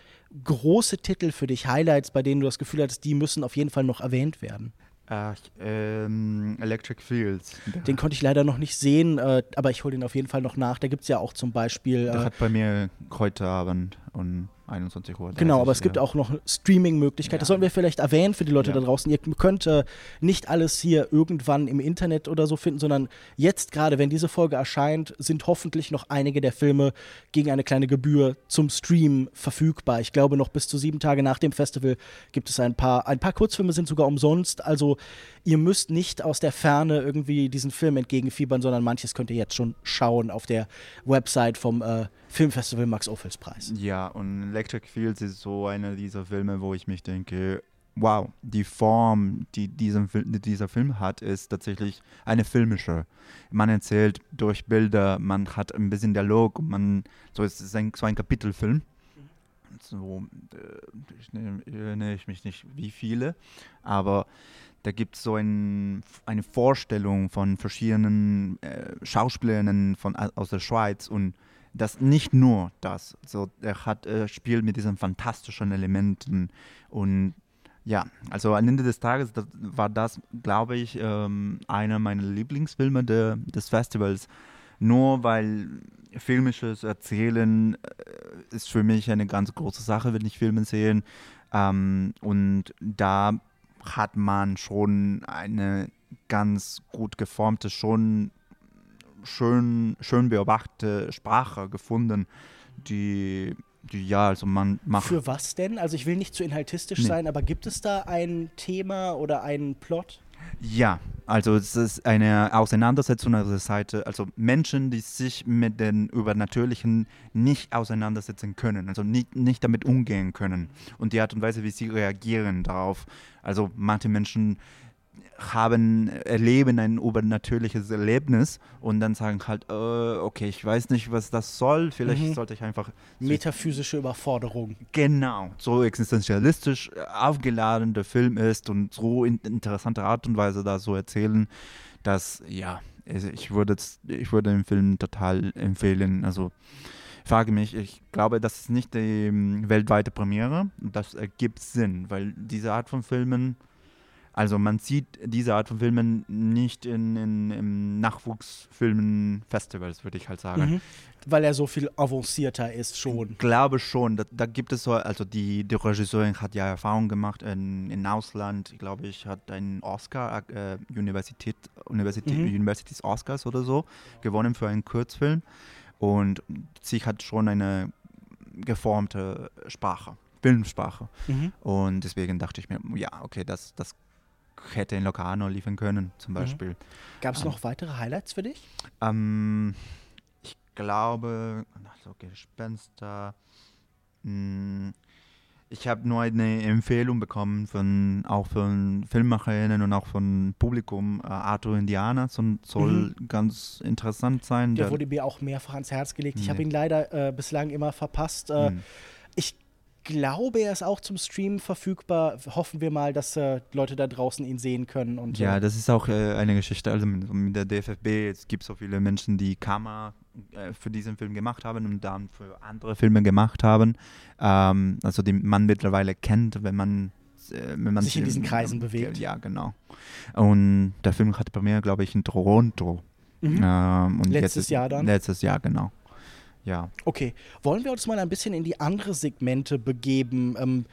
große Titel für dich, Highlights, bei denen du das Gefühl hattest, die müssen auf jeden Fall noch erwähnt werden? Äh, ähm, Electric Fields. Den konnte ich leider noch nicht sehen, äh, aber ich hole den auf jeden Fall noch nach. Da gibt es ja auch zum Beispiel. Der Äh, hat bei mir heute Abend um 21 Uhr. Genau, aber es gibt ja. auch noch Streaming-Möglichkeiten. Das Ja. sollten wir vielleicht erwähnen für die Leute Ja. da draußen. Ihr könnt äh, nicht alles hier irgendwann im Internet oder so finden, sondern jetzt gerade, wenn diese Folge erscheint, sind hoffentlich noch einige der Filme gegen eine kleine Gebühr zum Stream verfügbar. Ich glaube, noch bis zu sieben Tage nach dem Festival gibt es ein paar. Ein paar Kurzfilme sind sogar umsonst. Also ihr müsst nicht aus der Ferne irgendwie diesen Film entgegenfiebern, sondern manches könnt ihr jetzt schon schauen auf der Website vom äh, Filmfestival Max-Ophüls-Preis. Ja, und Electric Fields ist so einer dieser Filme, wo ich mich denke, wow, die Form, die diesen Fil die dieser Film hat, ist tatsächlich eine filmische. Man erzählt durch Bilder, man hat ein bisschen Dialog, man, so es ist ein, so ein Kapitelfilm. So, äh, ne- erinnere ich mich nicht, wie viele, aber da gibt es so ein, eine Vorstellung von verschiedenen äh, Schauspielerinnen von, aus der Schweiz und das nicht nur das. So, er hat äh, spielt mit diesen fantastischen Elementen und ja, also am Ende des Tages das war das, glaube ich, ähm, einer meiner Lieblingsfilme de, des Festivals. Nur weil filmisches Erzählen äh, ist für mich eine ganz große Sache, wenn ich Filme sehe. Ähm, und da hat man schon eine ganz gut geformte, schon schön, schön beobachtete Sprache gefunden, die, die ja, also man macht. Für was denn? Also ich will nicht zu inhaltistisch Nee. sein, aber gibt es da ein Thema oder einen Plot? Ja, also es ist eine Auseinandersetzung auf der Seite, also Menschen, die sich mit den Übernatürlichen nicht auseinandersetzen können, also nicht, nicht damit umgehen können und die Art und Weise, wie sie reagieren darauf. Also manche Menschen haben, erleben ein übernatürliches Erlebnis und dann sagen halt, äh, okay, ich weiß nicht, was das soll, vielleicht Mhm. sollte ich einfach Metaphysische Überforderung. Genau, so existenzialistisch äh, aufgeladen der Film ist und so in interessanter Art und Weise da so erzählen, dass, ja, ich würde, ich würde den Film total empfehlen. Also, frage mich, ich glaube, das ist nicht die ähm, weltweite Premiere. Das ergibt Sinn, weil diese Art von Filmen, also man sieht diese Art von Filmen nicht in, in, im Nachwuchsfilmen-Festivals, würde ich halt sagen. Mhm. Weil er so viel avancierter ist schon. glaube schon, da, da gibt es so, also die, die Regisseurin hat ja Erfahrung gemacht in, in Ausland, glaube ich, hat einen Oscar, äh, Universität, Universität, Mhm. Universities Oscars oder so, gewonnen für einen Kurzfilm und sie hat schon eine geformte Sprache, Filmsprache Mhm. und deswegen dachte ich mir, ja, okay, das, das hätte in Locarno liefern können, zum Beispiel. Gab es Ähm. noch weitere Highlights für dich? Ähm, ich glaube, ach so Gespenster. Mh, ich habe nur eine Empfehlung bekommen von auch von Filmemacherinnen und auch von Publikum. Äh, Arthur Indiana soll, soll ganz interessant sein. Der Der- wurde mir auch mehrfach ans Herz gelegt. Ich habe ihn leider äh, bislang immer verpasst. Äh, Hm. Ich glaube, er ist auch zum Streamen verfügbar. Hoffen wir mal, dass äh, Leute da draußen ihn sehen können. Und, ja, äh, das ist auch äh, eine Geschichte. Also mit, mit der DFFB, es gibt so viele Menschen, die Kamera äh, für diesen Film gemacht haben und dann für andere Filme gemacht haben. Ähm, also die man mittlerweile kennt, wenn man äh, wenn man sich in diesen Kreisen bewegt. Ja, genau. Und der Film hatte bei mir, glaube ich, in Toronto. Mhm. Ähm, letztes Jahr dann? Letztes Jahr, genau. Ja. Okay, wollen wir uns mal ein bisschen in die andere Segmente begeben? Ähm,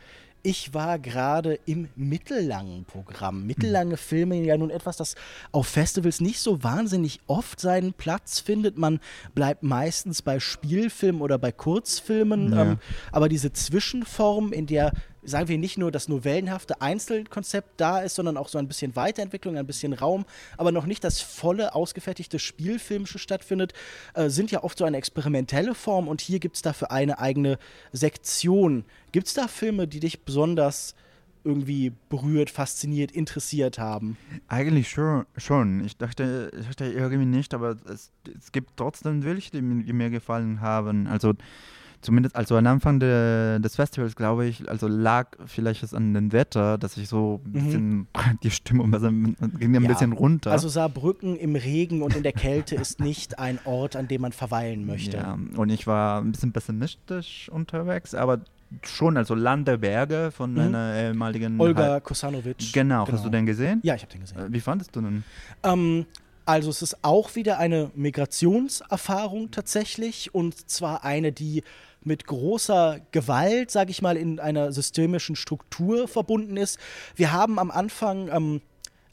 ich war gerade im mittellangen Programm. Mittellange Filme ja nun etwas, das auf Festivals nicht so wahnsinnig oft seinen Platz findet. Man bleibt meistens bei Spielfilmen oder bei Kurzfilmen. Ja. Ähm, aber diese Zwischenform, in der sagen wir nicht nur das novellenhafte Einzelkonzept da ist, sondern auch so ein bisschen Weiterentwicklung, ein bisschen Raum, aber noch nicht das volle, ausgefertigte Spielfilmische stattfindet, äh, sind ja oft so eine experimentelle Form und hier gibt es dafür eine eigene Sektion. Gibt es da Filme, die dich besonders irgendwie berührt, fasziniert, interessiert haben? Eigentlich schon. Ich, dachte, ich dachte irgendwie nicht, aber es, es gibt trotzdem welche, die mir gefallen haben. Also zumindest also am Anfang de, des Festivals, glaube ich, also lag vielleicht es an dem Wetter, dass ich so ein mhm. bisschen mhm. die Stimmung also, ging ein ja. bisschen runter. Also Saarbrücken im Regen und in der Kälte ist nicht ein Ort, an dem man verweilen möchte. Ja, und ich war ein bisschen pessimistisch unterwegs, aber schon, also Land der Berge von mhm. einer ehemaligen Olga Kosanovic. Genau. genau. hast du den gesehen? Ja, ich habe den gesehen. Äh, wie fandest du den? Ähm, also es ist auch wieder eine Migrationserfahrung tatsächlich und zwar eine, die mit großer Gewalt, sage ich mal, in einer systemischen Struktur verbunden ist. Wir haben am Anfang ähm,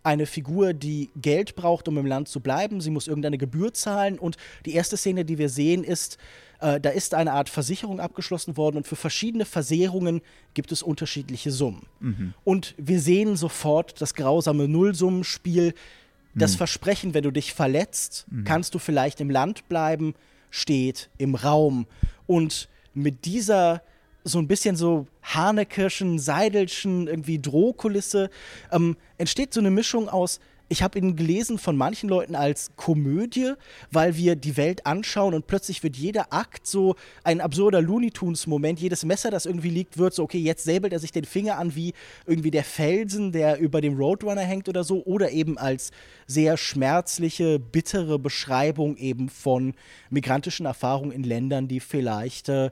eine Figur, die Geld braucht, um im Land zu bleiben. Sie muss irgendeine Gebühr zahlen und die erste Szene, die wir sehen, ist, äh, da ist eine Art Versicherung abgeschlossen worden und für verschiedene Versehrungen gibt es unterschiedliche Summen. Mhm. Und wir sehen sofort das grausame Nullsummenspiel. Das mhm. Versprechen, wenn du dich verletzt, mhm. kannst du vielleicht im Land bleiben, steht im Raum. Und mit dieser so ein bisschen so Hanekirschen, Seidelschen, irgendwie Drohkulisse ähm, entsteht so eine Mischung aus ich habe ihn gelesen von manchen Leuten als Komödie, weil wir die Welt anschauen und plötzlich wird jeder Akt so ein absurder Looney Tunes-Moment. Jedes Messer, das irgendwie liegt, wird so, okay, jetzt säbelt er sich den Finger an wie irgendwie der Felsen, der über dem Roadrunner hängt oder so. Oder eben als sehr schmerzliche, bittere Beschreibung eben von migrantischen Erfahrungen in Ländern, die vielleicht. Äh,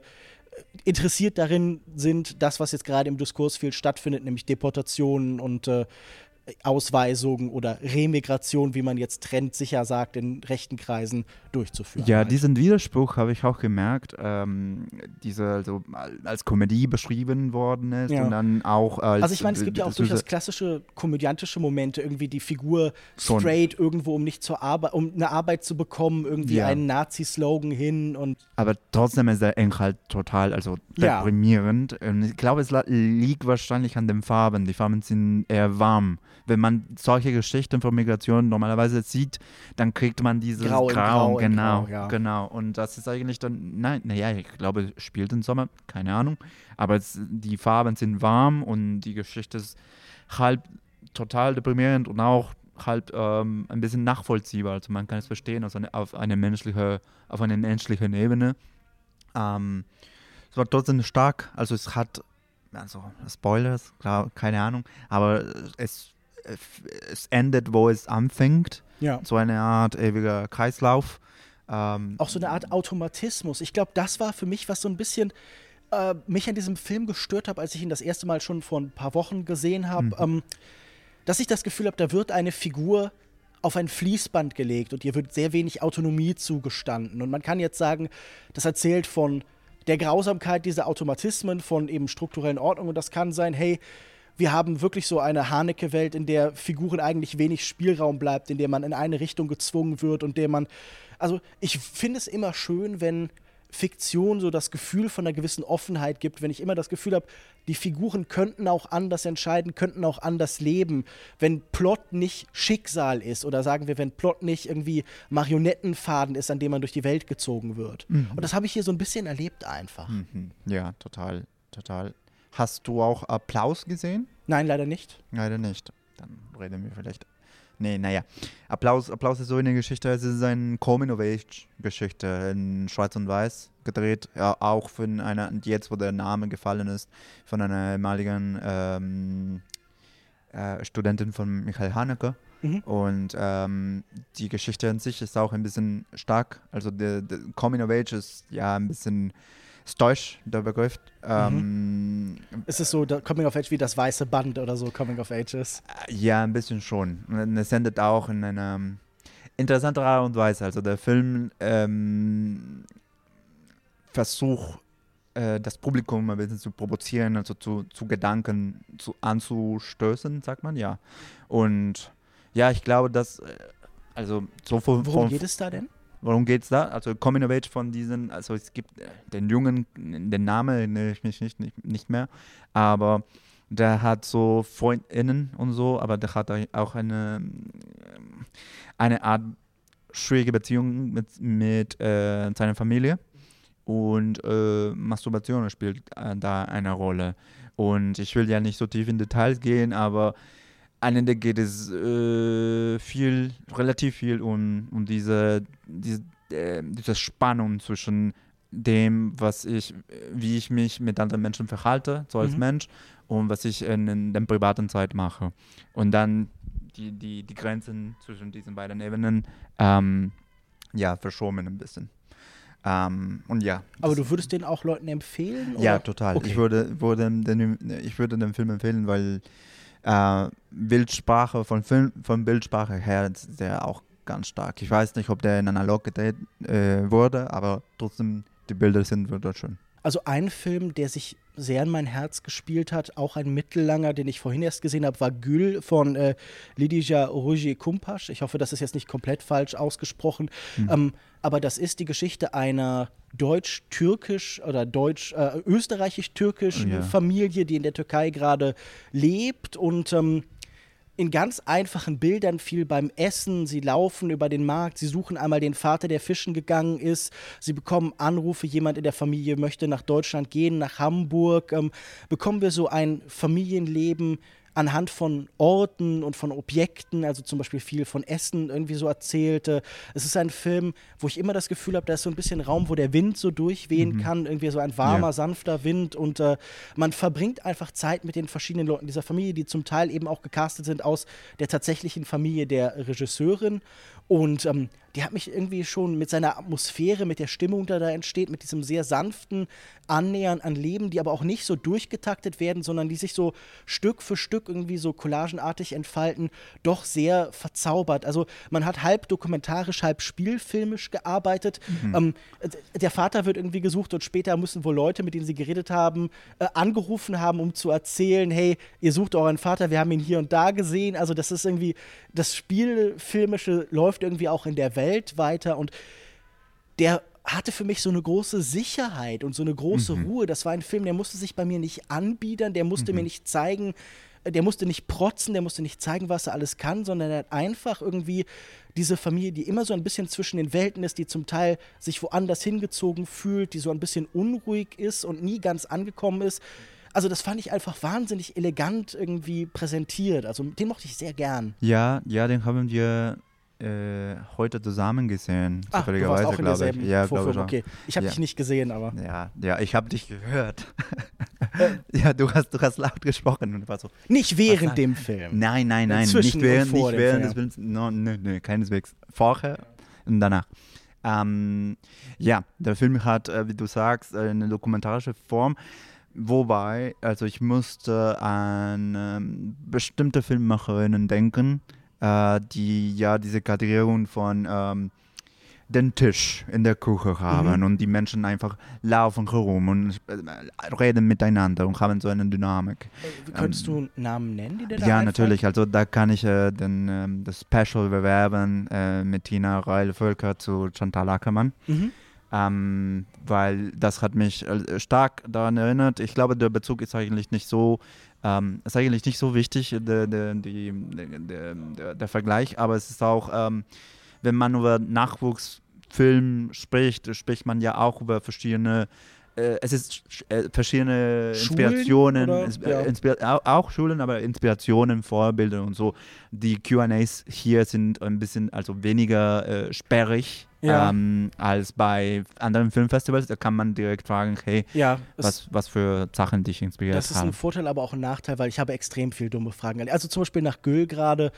interessiert darin sind, das, was jetzt gerade im Diskurs viel stattfindet, nämlich Deportationen und äh, Ausweisung oder Remigration, wie man jetzt trendsicher sagt, in rechten Kreisen durchzuführen. Ja, diesen Widerspruch habe ich auch gemerkt, ähm, diese also als Komödie beschrieben worden ist ja. und dann auch als. Also ich meine, es gibt ja auch durchaus klassische komödiantische Momente, irgendwie die Figur straight schon. irgendwo, um nicht zur Arbeit, um eine Arbeit zu bekommen, irgendwie ja. einen Nazi-Slogan hin und. Aber trotzdem ist der Inhalt total, also deprimierend. Ja. Ich glaube, es liegt wahrscheinlich an den Farben. Die Farben sind eher warm wenn man solche Geschichten von Migration normalerweise sieht, dann kriegt man dieses Grau, Grau, Grau genau, Grau, ja. genau. Und das ist eigentlich dann, nein, naja, ich glaube, spielt im Sommer, keine Ahnung, aber es, die Farben sind warm und die Geschichte ist halb total deprimierend und auch halb ähm, ein bisschen nachvollziehbar. Also man kann es verstehen also auf eine menschliche, auf einer menschlichen Ebene. Ähm, es war trotzdem stark, also es hat also Spoilers, klar, keine Ahnung, aber es es endet, wo es anfängt. Ja. So eine Art ewiger Kreislauf. Ähm, auch so eine Art Automatismus. Ich glaube, das war für mich, was so ein bisschen äh, mich an diesem Film gestört hat, als ich ihn das erste Mal schon vor ein paar Wochen gesehen habe, mhm. ähm, dass ich das Gefühl habe, da wird eine Figur auf ein Fließband gelegt und ihr wird sehr wenig Autonomie zugestanden. Und man kann jetzt sagen, das erzählt von der Grausamkeit dieser Automatismen, von eben strukturellen Ordnungen. Und das kann sein, hey, wir haben wirklich so eine Haneke-Welt, in der Figuren eigentlich wenig Spielraum bleibt, in der man in eine Richtung gezwungen wird und der man. Also, ich finde es immer schön, wenn Fiktion so das Gefühl von einer gewissen Offenheit gibt, wenn ich immer das Gefühl habe, die Figuren könnten auch anders entscheiden, könnten auch anders leben, wenn Plot nicht Schicksal ist oder sagen wir, wenn Plot nicht irgendwie Marionettenfaden ist, an dem man durch die Welt gezogen wird. Mhm. Und das habe ich hier so ein bisschen erlebt einfach. Mhm. Ja, total, total Hast du auch Applaus gesehen? Nein, leider nicht. Leider nicht. Dann reden wir vielleicht nee, naja. Applaus, Applaus ist so eine Geschichte, es ist eine Coming-of-Age-Geschichte in Schwarz und Weiß gedreht. Ja, auch von einer, jetzt wo der Name gefallen ist, von einer ehemaligen ähm, äh, Studentin von Michael Haneke. Mhm. Und ähm, die Geschichte an sich ist auch ein bisschen stark. Also der, Coming of Age ist ja ein bisschen stoisch, der Begriff. Ähm, Ist es so Coming of Age wie das weiße Band oder so Coming of Age ist? Ja, ein bisschen schon. Und es endet auch in einer ähm, interessanten Art und Weise. Also der Film ähm, versucht, äh, das Publikum ein bisschen zu provozieren, also zu, zu Gedanken zu, anzustößen, sagt man, ja. Und ja, ich glaube, dass, äh, also so von, Worum von, geht es da denn? Worum es da? Also Coming of Age von diesen, also es gibt äh, den Jungen, den Namen erinnere ich mich nicht, nicht, nicht mehr, aber der hat so FreundInnen und so, aber der hat auch eine, eine Art schwierige Beziehung mit, mit äh, seiner Familie und äh, Masturbation spielt äh, da eine Rolle. Und ich will ja nicht so tief in Details gehen, aber am Ende geht es äh, viel, relativ viel um, um diese, diese, äh, diese Spannung zwischen dem, was ich, wie ich mich mit anderen Menschen verhalte, so als Mhm. Mensch, und was ich in, in der privaten Zeit mache. Und dann die, die, die Grenzen zwischen diesen beiden Ebenen, ähm, ja, verschoben ein bisschen. Ähm, und ja. Aber du würdest den auch Leuten empfehlen? ja, oder? total. Okay. Ich, würde, würde den, ich würde den Film empfehlen, weil äh, Bildsprache, von, Film, von Bildsprache her ist der auch ganz stark. Ich weiß nicht, ob der in analog gedreht äh, wurde, aber trotzdem, die Bilder sind wunderschön. Also ein Film, der sich sehr in mein Herz gespielt hat, auch ein mittellanger, den ich vorhin erst gesehen habe, war Gül von äh, Lidija Roger Kumpasch. Ich hoffe, das ist jetzt nicht komplett falsch ausgesprochen. Ähm, aber das ist die Geschichte einer deutsch-türkisch oder deutsch äh, österreichisch-türkischen Ja. Familie, die in der Türkei gerade lebt und ähm, in ganz einfachen Bildern viel beim Essen. Sie laufen über den Markt, sie suchen einmal den Vater, der fischen gegangen ist. Sie bekommen Anrufe, jemand in der Familie möchte nach Deutschland gehen, nach Hamburg. Ähm, bekommen wir so ein Familienleben anhand von Orten und von Objekten, also zum Beispiel viel von Essen irgendwie so erzählte. Es ist ein Film, wo ich immer das Gefühl habe, da ist so ein bisschen Raum, wo der Wind so durchwehen kann, irgendwie so ein warmer, Ja. sanfter Wind und äh, man verbringt einfach Zeit mit den verschiedenen Leuten dieser Familie, die zum Teil eben auch gecastet sind aus der tatsächlichen Familie der Regisseurin und ähm, die hat mich irgendwie schon mit seiner Atmosphäre, mit der Stimmung, die da entsteht, mit diesem sehr sanften Annähern an Leben, die aber auch nicht so durchgetaktet werden, sondern die sich so Stück für Stück irgendwie so collagenartig entfalten, doch sehr verzaubert. Also man hat halb dokumentarisch, halb spielfilmisch gearbeitet. Ähm, d- der Vater wird irgendwie gesucht und später müssen wohl Leute, mit denen sie geredet haben, äh, angerufen haben, um zu erzählen, hey, ihr sucht euren Vater, wir haben ihn hier und da gesehen. Also das ist irgendwie, das Spielfilmische läuft irgendwie auch in der Welt weiter und der hatte für mich so eine große Sicherheit und so eine große Ruhe. Das war ein Film, der musste sich bei mir nicht anbiedern, der musste mir nicht zeigen, äh, der musste nicht protzen, der musste nicht zeigen, was er alles kann, sondern er hat einfach irgendwie diese Familie, die immer so ein bisschen zwischen den Welten ist, die zum Teil sich woanders hingezogen fühlt, die so ein bisschen unruhig ist und nie ganz angekommen ist. Also das fand ich einfach wahnsinnig elegant irgendwie präsentiert. Also den mochte ich sehr gern. Ja, ja, den haben wir äh, heute zusammen gesehen, warst zufälligerweise, glaube ich. Ja, glaube ich. auch. Okay, ich habe Ja. dich nicht gesehen, aber Ja, ja, ich habe dich gehört. ja, du hast, du hast laut gesprochen und war so. nicht während dem Film. Nein, nein, nein, Zwischen nicht während, nicht während des Films. No, nö, nö, keineswegs. Vorher und danach. Ähm, ja, der Film hat, äh, wie du sagst, eine dokumentarische Form. Wobei, also ich musste an ähm, bestimmte Filmemacherinnen denken, äh, die ja diese Kategorien von ähm, den Tisch in der Küche haben Mhm. und die Menschen einfach laufen herum und äh, reden miteinander und haben so eine Dynamik. Könntest du Namen nennen, die dir da Ja, einfallen? natürlich. Also da kann ich äh, den, ähm, das Special bewerben äh, mit Tina Reil-Völker zu Chantal Ackermann, Mhm. ähm, weil das hat mich äh, stark daran erinnert. Ich glaube, der Bezug ist eigentlich nicht so, ähm, ist eigentlich nicht so wichtig, der, der, die, der, der Vergleich, aber es ist auch, ähm, wenn man über Nachwuchsfilm spricht, spricht man ja auch über verschiedene äh, es ist äh, verschiedene Schulen Inspirationen? Insp Ja. Inspira auch, Schulen, aber Inspirationen, Vorbilder und so. Die Q&As hier sind ein bisschen, also weniger äh, sperrig Ja. ähm, als bei anderen Filmfestivals. Da kann man direkt fragen, hey, Ja, was, was für Sachen dich inspiriert Das ist haben. ein Vorteil, aber auch ein Nachteil, weil ich habe extrem viel dumme Fragen. Also zum Beispiel nach Göll gerade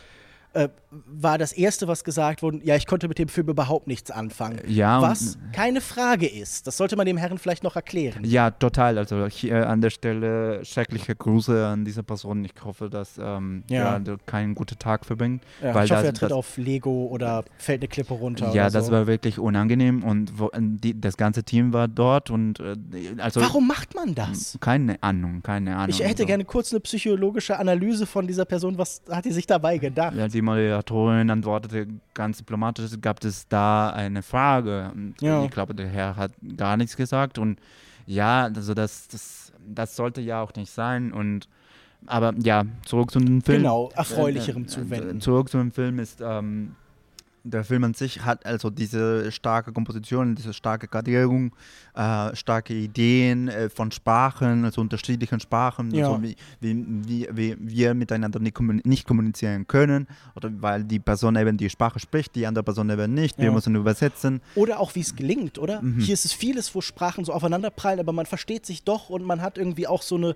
äh, war das Erste, was gesagt wurde, ja, ich konnte mit dem Film überhaupt nichts anfangen. Ja, und- was keine Frage ist. Das sollte man dem Herrn vielleicht noch erklären. Ja, total. Also hier an der Stelle schreckliche Grüße an diese Person. Ich hoffe, dass ähm, Ja. ja. keinen guten Tag verbringt. Ja, weil ich hoffe, das, er tritt das, auf Lego oder fällt eine Klippe runter. Ja, das so. war wirklich unangenehm und wo, die, das ganze Team war dort und äh, also Warum macht man das? keine Ahnung, keine Ahnung. Ich hätte also. gerne kurz eine psychologische Analyse von dieser Person. Was hat die sich dabei gedacht? Ja, die Moderatorin antwortete ganz diplomatisch, gab es da eine Frage. Und Ja. Ich glaube, der Herr hat gar nichts gesagt. Und ja, also das, das, das sollte ja auch nicht sein. Und aber ja, zurück zu dem Film. Genau, erfreulicherem Äh, äh, zuwenden. Zurück zu dem Film ist, ähm, der Film an sich hat also diese starke Komposition, diese starke Gradierung, äh, starke Ideen äh, von Sprachen, also unterschiedlichen Sprachen, Ja. also wie, wie, wie, wie wir miteinander nicht, kommun nicht kommunizieren können oder weil die Person eben die Sprache spricht, die andere Person eben nicht, wir Ja. müssen übersetzen. Oder auch, wie es gelingt, oder? Mhm. Hier ist es vieles, wo Sprachen so aufeinanderprallen, aber man versteht sich doch und man hat irgendwie auch so eine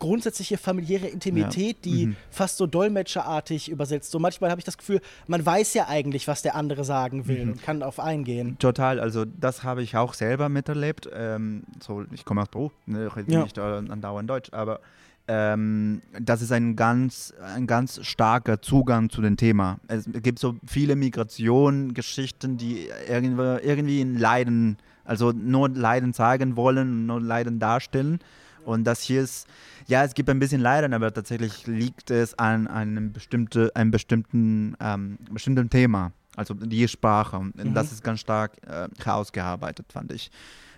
grundsätzliche familiäre Intimität, die Mhm. fast so dolmetscherartig übersetzt. So manchmal habe ich das Gefühl, man weiß ja eigentlich, was der andere sagen will Mhm. und kann darauf eingehen. Total, also das habe ich auch selber miterlebt. Ähm, so, ich komme aus Peru, ne, rede Ja. nicht äh, andauernd Deutsch, aber ähm, das ist ein ganz, ein ganz starker Zugang zu dem Thema. Es gibt so viele Migrationen, Geschichten, die irgendwie, irgendwie in Leiden, also nur Leiden zeigen wollen, nur Leiden darstellen. Und das hier ist, ja, es gibt ein bisschen Leiden, aber tatsächlich liegt es an einem, bestimmte, einem bestimmten, ähm, bestimmten Thema. Also die Sprache. Und das ist ganz stark äh, herausgearbeitet, fand ich.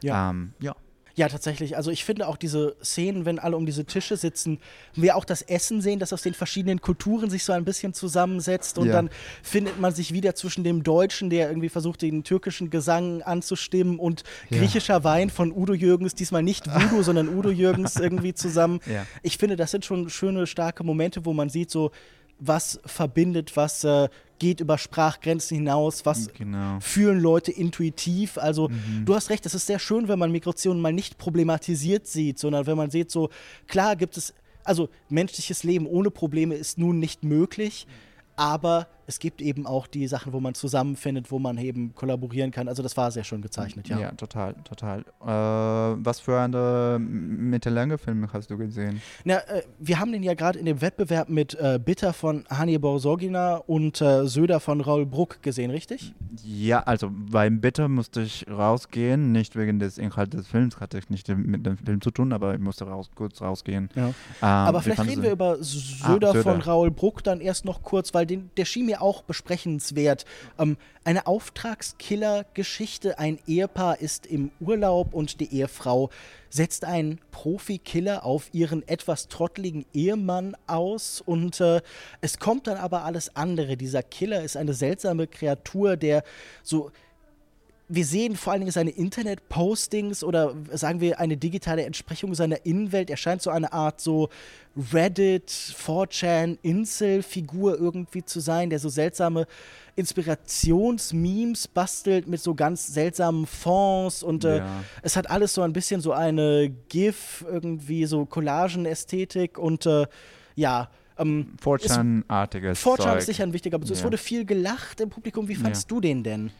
Ja. Ähm, ja. Ja, tatsächlich. Also ich finde auch diese Szenen, wenn alle um diese Tische sitzen, wir auch das Essen sehen, das aus den verschiedenen Kulturen sich so ein bisschen zusammensetzt und Ja. dann findet man sich wieder zwischen dem Deutschen, der irgendwie versucht, den türkischen Gesang anzustimmen und Ja. griechischer Wein von Udo Jürgens, diesmal nicht Voodoo, sondern Udo Jürgens irgendwie zusammen. Ja. Ich finde, das sind schon schöne, starke Momente, wo man sieht, so was verbindet, was äh, geht über Sprachgrenzen hinaus, was Genau. fühlen Leute intuitiv. Also Mhm. du hast recht, es ist sehr schön, wenn man Migration mal nicht problematisiert sieht, sondern wenn man sieht, so klar gibt es, also menschliches Leben ohne Probleme ist nun nicht möglich, aber es gibt eben auch die Sachen, wo man zusammenfindet, wo man eben kollaborieren kann. Also das war sehr schön gezeichnet, ja. Ja, total, total. Äh, was für eine Mittellange-Filme hast du gesehen? Na, äh, wir haben den ja gerade in dem Wettbewerb mit äh, Bitter von Hannibal Sorgina und äh, Söder von Raul Bruck gesehen, richtig? Ja, also beim Bitter musste ich rausgehen, nicht wegen des Inhalts des Films, hatte ich nicht mit dem Film zu tun, aber ich musste raus, kurz rausgehen. Ja. Ähm, Aber vielleicht reden wir über Söder, Ah, Söder. von Raul Bruck dann erst noch kurz, weil den, der schien mir auch besprechenswert. Ähm, eine Auftragskiller-Geschichte. Ein Ehepaar ist im Urlaub und die Ehefrau setzt einen Profikiller auf ihren etwas trotteligen Ehemann aus und äh, es kommt dann aber alles andere. Dieser Killer ist eine seltsame Kreatur, der so wir sehen vor allen Dingen seine Internet-Postings oder sagen wir eine digitale Entsprechung seiner Innenwelt. Er scheint so eine Art so Reddit, 4chan, Insel-Figur irgendwie zu sein, der so seltsame Inspirationsmemes bastelt mit so ganz seltsamen Fonds und äh, Ja. es hat alles so ein bisschen so eine GIF, irgendwie so Collagen-Ästhetik und äh, ja, ähm, 4chan-artiges 4chan Zeug. ist sicher ein wichtiger Bezug. Es Ja. wurde viel gelacht im Publikum. Wie fandst du den denn?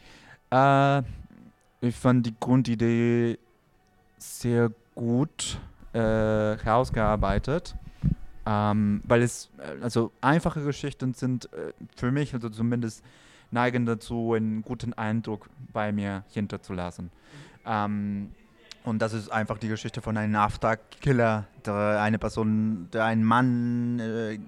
Äh, ich fand die Grundidee sehr gut äh, herausgearbeitet, ähm, weil es, äh, also einfache Geschichten sind äh, für mich, also zumindest neigen dazu, einen guten Eindruck bei mir hinterzulassen. Ähm, und das ist einfach die Geschichte von einem Auftragkiller, der eine Person, der einen Mann äh, äh,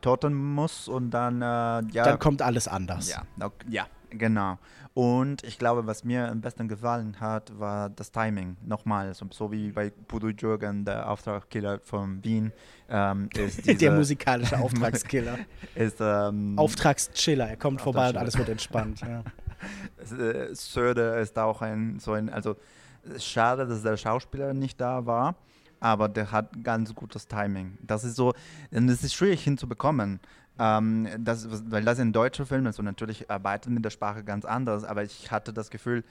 töten muss und dann, äh, ja. Dann kommt alles anders. Ja, ok- ja, genau. Und ich glaube, was mir am besten gefallen hat, war das Timing. Nochmal, so, so wie bei Pudu Jürgen, der Auftragskiller von Wien, ähm, ist Der dieser- musikalische Auftragskiller. ist, ähm, Auftragschiller. Er kommt vorbei und alles wird entspannt. Ja. äh, Söder ist auch ein, so ein, also Schade, dass der Schauspieler nicht da war, aber der hat ganz gutes Timing. Das ist so, es ist schwierig hinzubekommen. Ähm, das, weil das ein deutscher Film ist und natürlich arbeitet mit der Sprache ganz anders, aber ich hatte das Gefühl,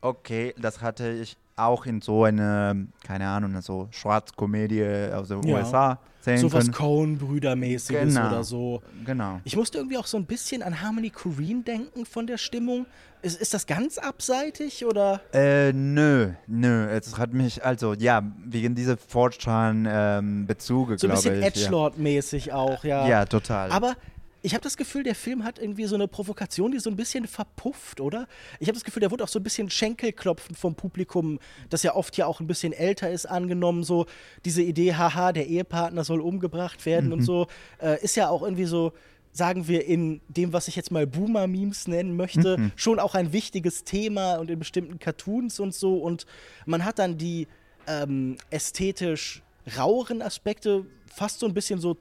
okay, das hatte ich auch in so einer, keine Ahnung, so Schwarzkomödie aus den ja. USA sehen so was Coen-Brüder-mäßiges genau. oder so. Genau. Ich musste irgendwie auch so ein bisschen an Harmony Korine denken von der Stimmung. Ist, ist das ganz abseitig oder? Äh, nö, nö. Es hat mich, also ja, wegen dieser Fortran-Bezüge, ähm, So ein bisschen Edgelord-mäßig ja. auch, ja. Ja, total. Aber ich habe das Gefühl, der Film hat irgendwie so eine Provokation, die so ein bisschen verpufft, oder? Ich habe das Gefühl, der wurde auch so ein bisschen Schenkelklopfen vom Publikum, das ja oft ja auch ein bisschen älter ist, angenommen. So diese Idee, haha, der Ehepartner soll umgebracht werden mhm. und so, äh, ist ja auch irgendwie so, sagen wir, in dem, was ich jetzt mal Boomer-Memes nennen möchte, mhm. schon auch ein wichtiges Thema und in bestimmten Cartoons und so. Und man hat dann die ähm, ästhetisch raueren Aspekte fast so ein bisschen so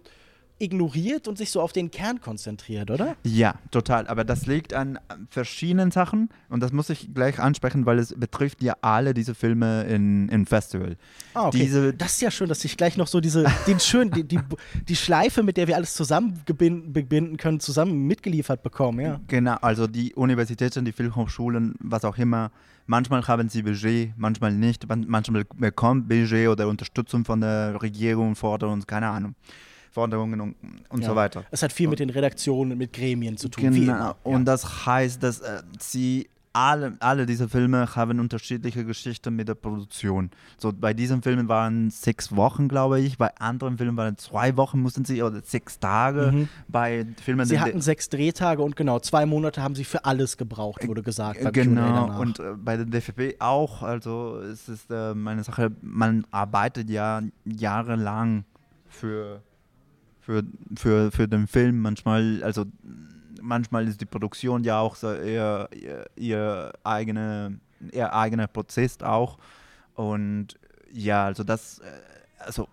ignoriert und sich so auf den Kern konzentriert, oder? Ja, total. Aber das liegt an verschiedenen Sachen und das muss ich gleich ansprechen, weil es betrifft ja alle diese Filme in, in Festival. Ah, okay. Diese das ist ja schön, dass ich gleich noch so diese, den schön, die, die, die Schleife, mit der wir alles zusammenbinden können, zusammen mitgeliefert bekommen, ja. Genau, also die Universitäten, die Filmhochschulen, was auch immer, manchmal haben sie Budget, manchmal nicht, manchmal bekommen Budget oder Unterstützung von der Regierung, Forderungen, keine Ahnung. Forderungen und, und ja. so weiter. Es hat viel mit den Redaktionen, mit Gremien zu tun. Genau. Und das heißt, dass äh, sie alle, alle diese Filme haben unterschiedliche Geschichten mit der Produktion. So bei diesen Filmen waren sechs Wochen, glaube ich. Bei anderen Filmen waren zwei Wochen, mussten sie oder sechs Tage. Mhm. Bei Filmen. Sie hatten sechs Drehtage und genau zwei Monate haben sie für alles gebraucht, wurde gesagt. Genau. Und äh, bei der DFB auch. Also es ist äh, meine Sache. Man arbeitet ja jahrelang für für, für, für den Film. Manchmal, also manchmal ist die Produktion ja auch so ihr, ihr, ihr, eigene, ihr eigener Prozess auch. Und ja, also das, äh, also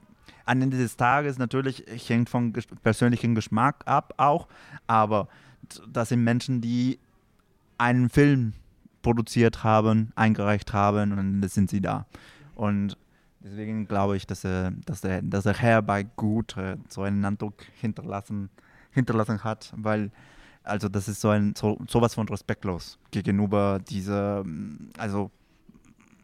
am Ende des Tages natürlich hängt vom persönlichen Geschmack ab auch, aber das sind Menschen, die einen Film produziert haben, eingereicht haben und dann sind sie da. Und Deswegen glaube ich, dass er, dass er, dass er herbei gut äh, so einen Eindruck hinterlassen, hinterlassen hat, weil also das ist so ein so, sowas von respektlos gegenüber dieser, also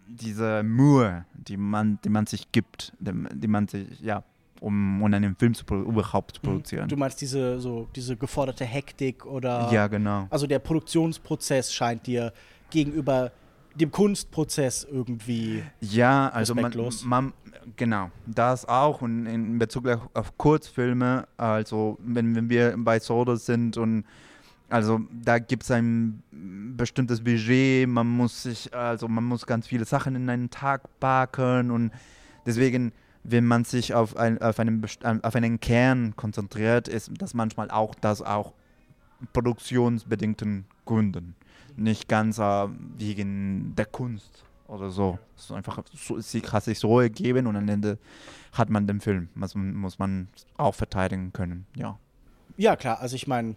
diese Mühe, die man, die man sich gibt, die man sich, ja, um, um einen Film zu, überhaupt zu mhm. produzieren. Du meinst diese, so, diese geforderte Hektik oder? Ja, genau. Also der Produktionsprozess scheint dir gegenüber dem Kunstprozess irgendwie ja also man, man, genau das auch und in Bezug auf Kurzfilme also wenn, wenn wir bei Soda sind und also da gibt es ein bestimmtes Budget man muss sich also man muss ganz viele Sachen in einen Tag packen und deswegen wenn man sich auf, ein, auf, einen, auf einen Kern konzentriert, ist das manchmal auch das auch produktionsbedingten Gründen nicht ganz äh, wegen der Kunst oder so. Es ist einfach, so, sie hat sich so ergeben und am Ende hat man den Film. Das muss man auch verteidigen können, ja. Ja, klar. Also ich meine,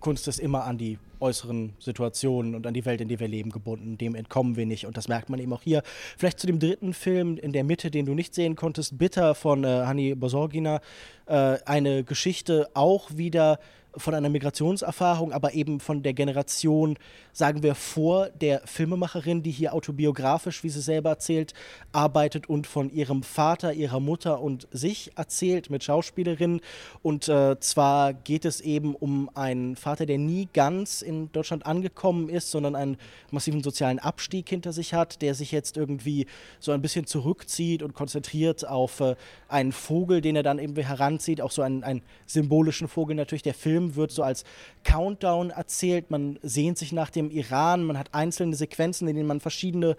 Kunst ist immer an die äußeren Situationen und an die Welt, in der wir leben, gebunden. Dem entkommen wir nicht. Und das merkt man eben auch hier. Vielleicht zu dem dritten Film in der Mitte, den du nicht sehen konntest, Bitter von äh, Hani Bosorgina. Äh, eine Geschichte auch wieder von einer Migrationserfahrung, aber eben von der Generation, sagen wir, vor der Filmemacherin, die hier autobiografisch, wie sie selber erzählt, arbeitet und von ihrem Vater, ihrer Mutter und sich erzählt mit Schauspielerinnen. Und äh, zwar geht es eben um einen Vater, der nie ganz in Deutschland angekommen ist, sondern einen massiven sozialen Abstieg hinter sich hat, der sich jetzt irgendwie so ein bisschen zurückzieht und konzentriert auf äh, einen Vogel, den er dann irgendwie heranzieht, auch so einen, einen symbolischen Vogel natürlich. Der Film wird so als Countdown erzählt. Man sehnt sich nach dem Iran. Man hat einzelne Sequenzen, in denen man verschiedene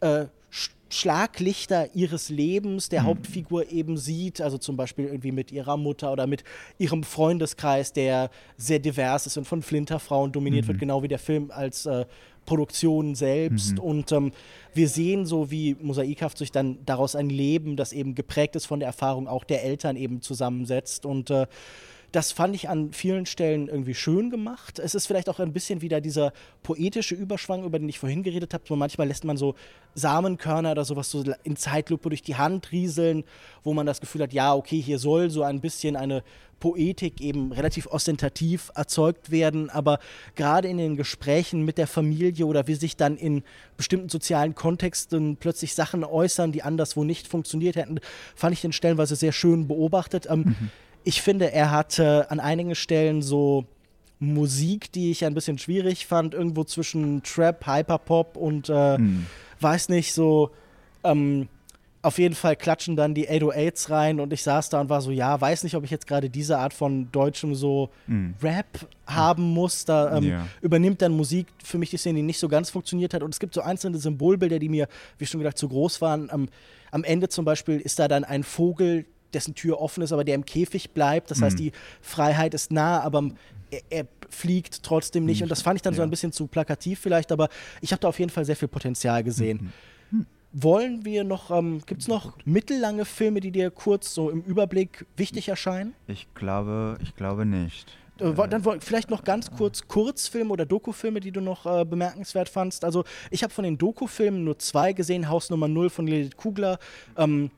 äh, Schlaglichter ihres Lebens der mhm. Hauptfigur eben sieht, also zum Beispiel irgendwie mit ihrer Mutter oder mit ihrem Freundeskreis, der sehr divers ist und von Flinterfrauen dominiert mhm. wird, genau wie der Film als äh, Produktion selbst. Mhm. Und ähm, wir sehen so, wie mosaikhaft sich dann daraus ein Leben, das eben geprägt ist von der Erfahrung auch der Eltern eben zusammensetzt. Und äh, Das fand ich an vielen Stellen irgendwie schön gemacht. Es ist vielleicht auch ein bisschen wieder dieser poetische Überschwang, über den ich vorhin geredet habe. So manchmal lässt man so Samenkörner oder sowas so in Zeitlupe durch die Hand rieseln, wo man das Gefühl hat, ja, okay, hier soll so ein bisschen eine Poetik eben relativ ostentativ erzeugt werden, aber gerade in den Gesprächen mit der Familie oder wie sich dann in bestimmten sozialen Kontexten plötzlich Sachen äußern, die anderswo nicht funktioniert hätten, fand ich den stellenweise sehr schön beobachtet. Ähm, mhm. Ich finde, er hatte an einigen Stellen so Musik, die ich ein bisschen schwierig fand, irgendwo zwischen Trap, Hyperpop und äh, mhm. weiß nicht, so ähm, auf jeden Fall klatschen dann die 808s rein und ich saß da und war so, ja, weiß nicht, ob ich jetzt gerade diese Art von deutschem so mm. Rap haben muss. Da ähm, yeah. übernimmt dann Musik für mich die Szene, die nicht so ganz funktioniert hat. Und es gibt so einzelne Symbolbilder, die mir, wie schon gesagt, zu groß waren. Am, am Ende zum Beispiel ist da dann ein Vogel, dessen Tür offen ist, aber der im Käfig bleibt. Das mm. heißt, die Freiheit ist nah, aber er, er, fliegt trotzdem nicht. Und das fand ich dann ja. so ein bisschen zu plakativ vielleicht, aber ich habe da auf jeden Fall sehr viel Potenzial gesehen. Mhm wollen wir noch, ähm, gibt es noch mittellange Filme, die dir kurz so im Überblick wichtig erscheinen? Ich glaube, ich glaube nicht. Äh, dann vielleicht noch ganz kurz Kurzfilme oder Dokufilme, die du noch äh, bemerkenswert fandst. Also ich habe von den Dokufilmen nur zwei gesehen. Haus Nummer 0 von Lilith Kugler. Ähm,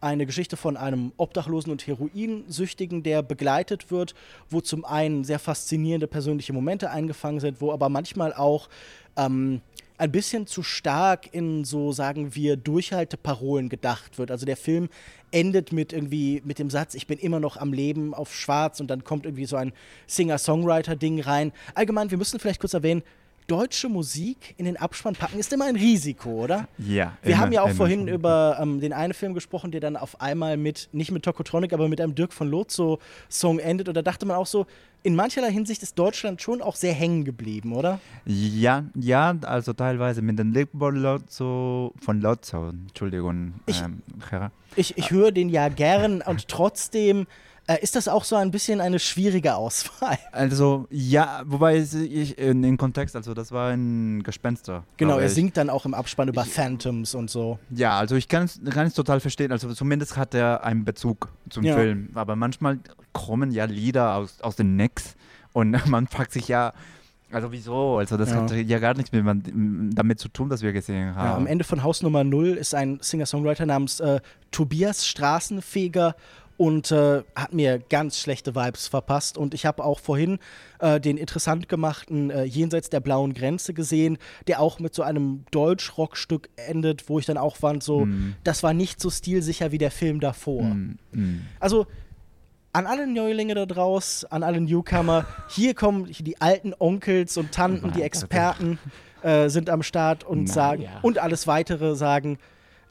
eine Geschichte von einem Obdachlosen und Heroinsüchtigen, der begleitet wird, wo zum einen sehr faszinierende persönliche Momente eingefangen sind, wo aber manchmal auch ähm, ein bisschen zu stark in so, sagen wir, Durchhalteparolen gedacht wird. Also der Film endet mit irgendwie, mit dem Satz, ich bin immer noch am Leben auf schwarz und dann kommt irgendwie so ein Singer-Songwriter-Ding rein. Allgemein, wir müssen vielleicht kurz erwähnen, deutsche Musik in den Abspann packen, ist immer ein Risiko, oder? Ja. Wir immer, haben ja auch vorhin schon. über ähm, den einen Film gesprochen, der dann auf einmal mit, nicht mit Tokotronic, aber mit einem Dirk von Lotso Song endet. Und da dachte man auch so, in mancherlei Hinsicht ist Deutschland schon auch sehr hängen geblieben, oder? Ja, ja, also teilweise mit dem Dirk von Lotso, von Lotso, Entschuldigung, ich, ähm, ich, ich höre den ja gern und trotzdem äh, ist das auch so ein bisschen eine schwierige Auswahl? Also, ja, wobei ich in den Kontext, also das war ein Gespenster. Genau, er singt dann auch im Abspann über ich, Phantoms und so. Ja, also ich kann es, kann es total verstehen. Also zumindest hat er einen Bezug zum ja. Film. Aber manchmal kommen ja Lieder aus, aus den Necks und man fragt sich ja, also wieso? Also das ja. hat ja gar nichts mit, damit zu tun, dass wir gesehen haben. Ja, am Ende von Haus Nummer 0 ist ein Singer-Songwriter namens äh, Tobias Straßenfeger und äh, hat mir ganz schlechte Vibes verpasst. Und ich habe auch vorhin äh, den interessant gemachten äh, Jenseits der blauen Grenze gesehen, der auch mit so einem Deutsch-Rock-Stück endet, wo ich dann auch fand, so, mm. das war nicht so stilsicher wie der Film davor. Mm. Mm. Also an alle Neulinge da draußen, an alle Newcomer, hier kommen die alten Onkels und Tanten, die Experten äh, sind am Start und Na, sagen ja. und alles weitere sagen,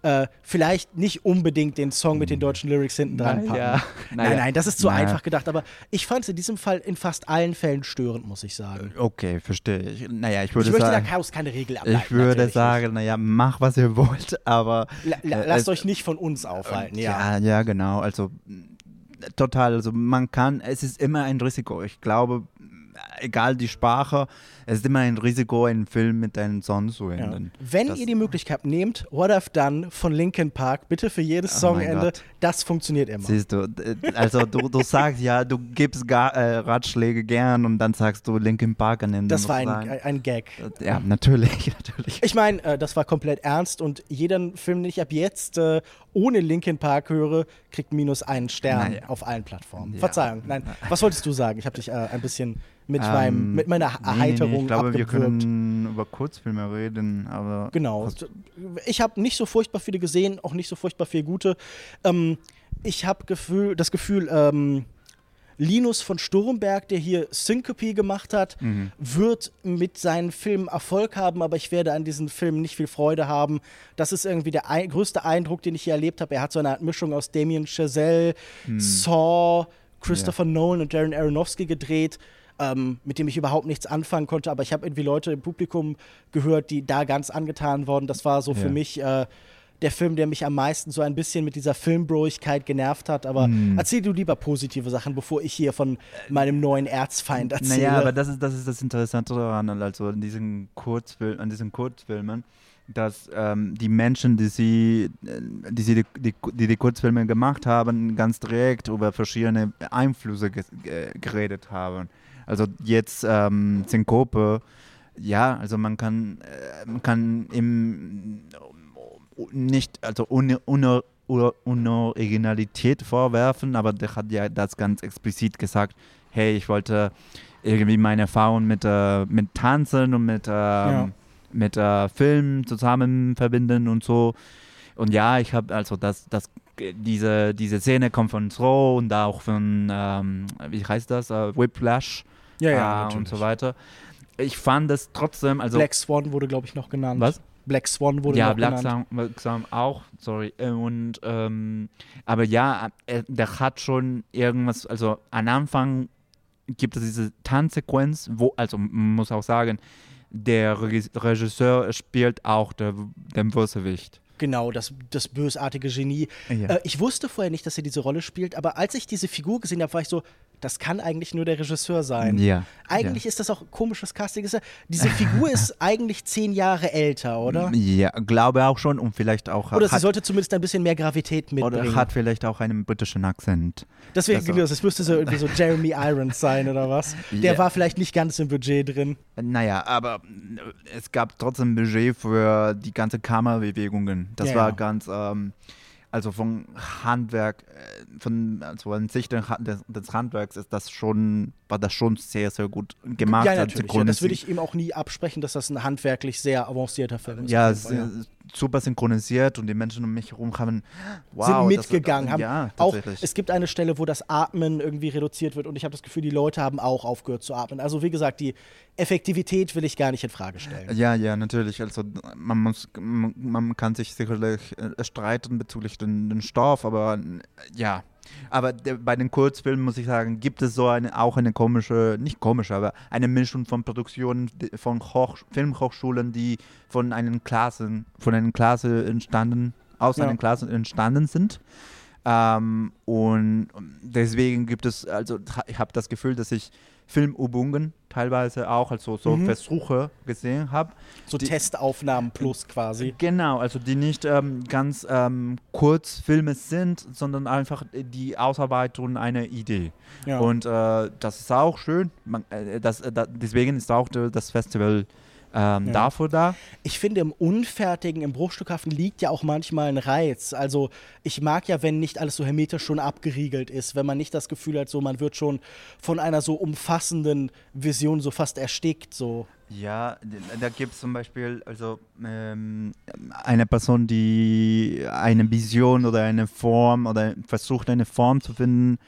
äh, vielleicht nicht unbedingt den Song mit den deutschen Lyrics hinten dran packen. Ja. Nein, nein, das ist zu naja. einfach gedacht. Aber ich fand es in diesem Fall in fast allen Fällen störend, muss ich sagen. Okay, verstehe ich. Naja, ich würde ich sagen. möchte da Chaos keine Regel ableiten. Ich würde sagen, naja, mach was ihr wollt, aber. La, la, äh, lasst euch nicht von uns aufhalten, ja. Ja, ja, genau. Also total. Also man kann, es ist immer ein Risiko. Ich glaube, egal die Sprache, es ist immer ein Risiko, einen Film mit einem Song zu enden. Ja. Wenn das, ihr die Möglichkeit nehmt, What I've Done von Linkin Park, bitte für jedes oh Songende, das funktioniert immer. Siehst du, also du, du sagst ja, du gibst gar, äh, Ratschläge gern und dann sagst du Linkin Park an den Das war ein, ein Gag. Ja, natürlich, natürlich. Ich meine, äh, das war komplett ernst und jeden Film, den ich ab jetzt äh, ohne Linkin Park höre, kriegt minus einen Stern naja. auf allen Plattformen. Ja. Verzeihung, nein. Was wolltest du sagen? Ich habe dich äh, ein bisschen mit, ähm, meinem, mit meiner Erheiterung nee, nee, Ich glaube, abgewürgt. wir können über Kurzfilme reden, aber... Genau. Ich habe nicht so furchtbar viele gesehen, auch nicht so furchtbar viele gute. Ähm, ich habe Gefühl, das Gefühl, ähm, Linus von Sturmberg, der hier Syncope gemacht hat, mhm. wird mit seinen Filmen Erfolg haben, aber ich werde an diesen Filmen nicht viel Freude haben. Das ist irgendwie der ein größte Eindruck, den ich hier erlebt habe. Er hat so eine Art Mischung aus Damien Chazelle, mhm. Saw, Christopher ja. Nolan und Darren Aronofsky gedreht ähm, mit dem ich überhaupt nichts anfangen konnte. Aber ich habe irgendwie Leute im Publikum gehört, die da ganz angetan wurden. Das war so ja. für mich äh, der Film, der mich am meisten so ein bisschen mit dieser Filmbroigkeit genervt hat. Aber mm. erzähl du lieber positive Sachen, bevor ich hier von meinem neuen Erzfeind erzähle. Naja, aber das ist das, ist das Interessante daran, also an diesen, Kurzfil an diesen Kurzfilmen dass ähm, die Menschen, die sie, äh, die, sie die, die, die, die Kurzfilme gemacht haben, ganz direkt über verschiedene Einflüsse geredet haben. Also jetzt ähm, Synkope, ja, also man kann, äh, man kann im nicht, also ohne, ohne, ohne Originalität vorwerfen, aber der hat ja das ganz explizit gesagt, hey, ich wollte irgendwie meine Erfahrung mit, äh, mit Tanzen und mit, äh, ja. mit äh, Film zusammen verbinden und so. Und ja, ich habe also das, das, diese, diese Szene kommt von Throw und auch von, ähm, wie heißt das, uh, Whiplash ja, ja, äh, und so weiter. Ich fand es trotzdem, also. Black Swan wurde, glaube ich, noch genannt. Was? Black Swan wurde ja, noch Black genannt. Ja, Black Swan auch, sorry. Und, ähm, aber ja, äh, der hat schon irgendwas, also am Anfang gibt es diese Tanzsequenz, wo, also man muss auch sagen, der Regisseur spielt auch der, den Bösewicht. Genau, das, das bösartige Genie. Ja. Äh, ich wusste vorher nicht, dass er diese Rolle spielt, aber als ich diese Figur gesehen habe, war ich so, das kann eigentlich nur der Regisseur sein. Ja. Eigentlich ja. ist das auch komisches Casting. Diese Figur ist eigentlich zehn Jahre älter, oder? Ja, glaube auch schon und vielleicht auch. Oder sie sollte zumindest ein bisschen mehr Gravität mitbringen. Oder hat vielleicht auch einen britischen Akzent. Deswegen, also. das müsste so irgendwie so Jeremy Irons sein oder was. Der yeah. war vielleicht nicht ganz im Budget drin. Naja, aber es gab trotzdem ein Budget für die ganze Das ja, war ja. ganz. Ähm, also vom Handwerk, äh, von also an sich des, des Handwerks ist das schon, war das schon sehr, sehr gut gemacht. Ja, natürlich. Ja, das würde ich ihm auch nie absprechen, dass das ein handwerklich sehr avancierter Film ist. Ja, ja. Super synchronisiert und die Menschen um mich herum haben wow, sind mitgegangen. Das, haben ja, auch, es gibt eine Stelle, wo das Atmen irgendwie reduziert wird und ich habe das Gefühl, die Leute haben auch aufgehört zu atmen. Also wie gesagt, die Effektivität will ich gar nicht in Frage stellen. Ja, ja, natürlich. Also man muss, man kann sich sicherlich äh, streiten bezüglich den, den Stoff, aber ja. Aber bei den Kurzfilmen muss ich sagen, gibt es so eine, auch eine komische, nicht komische, aber eine Mischung von Produktionen von Hoch, Filmhochschulen, die von einen Klassen, von einer Klasse entstanden, aus ja. einer Klasse entstanden sind. Ähm, und deswegen gibt es, also ich habe das Gefühl, dass ich Filmübungen teilweise auch, also so mhm. Versuche gesehen habe. So die, Testaufnahmen plus quasi. Genau, also die nicht ähm, ganz ähm, Kurzfilme sind, sondern einfach die Ausarbeitung einer Idee. Ja. Und äh, das ist auch schön. Man, äh, das, äh, deswegen ist auch das Festival ähm, ja. dafür da. Ich finde, im Unfertigen, im Bruchstückhaften liegt ja auch manchmal ein Reiz. Also ich mag ja, wenn nicht alles so hermetisch schon abgeriegelt ist, wenn man nicht das Gefühl hat, so man wird schon von einer so umfassenden Vision so fast erstickt. So. Ja, da gibt es zum Beispiel also ähm, eine Person, die eine Vision oder eine Form oder versucht eine Form zu finden,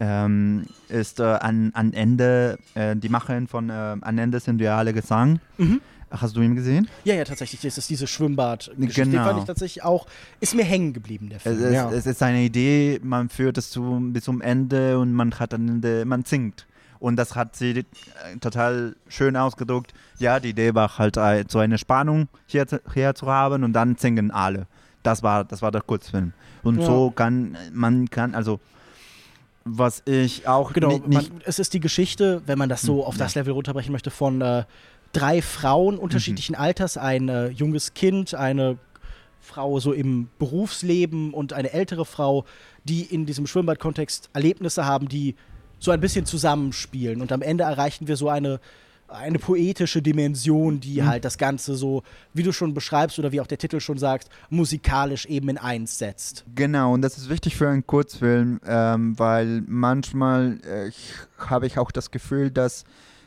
ähm, ist äh, an, an Ende, äh, die Macherin von äh, An Ende sind wir alle Gesang. Mhm. Hast du ihn gesehen? Ja, ja, tatsächlich. Das ist diese Schwimmbad-Geschichte. Genau. Die fand ich tatsächlich auch, ist mir hängen geblieben, der Film. Es ist, ja. es ist eine Idee, man führt es zu, bis zum Ende und man hat am Ende, man singt. Und das hat sie äh, total schön ausgedruckt. Ja, die Idee war halt äh, so eine Spannung hier, hier zu haben und dann singen alle. Das war, das war der Kurzfilm. Und Ja. so kann man kann, also was ich auch Genau, ni- nicht, man, es ist die Geschichte, wenn man das so Hm, auf das Level runterbrechen möchte, von äh, drei Frauen unterschiedlichen Mhm. Alters, ein äh, junges Kind, eine Frau so im Berufsleben und eine ältere Frau, die in diesem Schwimmbad-Kontext Erlebnisse haben, die so ein bisschen zusammenspielen. Und am Ende erreichen wir so eine, eine poetische Dimension, die Mhm. halt das Ganze so, wie du schon beschreibst oder wie auch der Titel schon sagt, musikalisch eben in eins setzt. Genau, und das ist wichtig für einen Kurzfilm, ähm, weil manchmal äh, habe ich auch das Gefühl, dass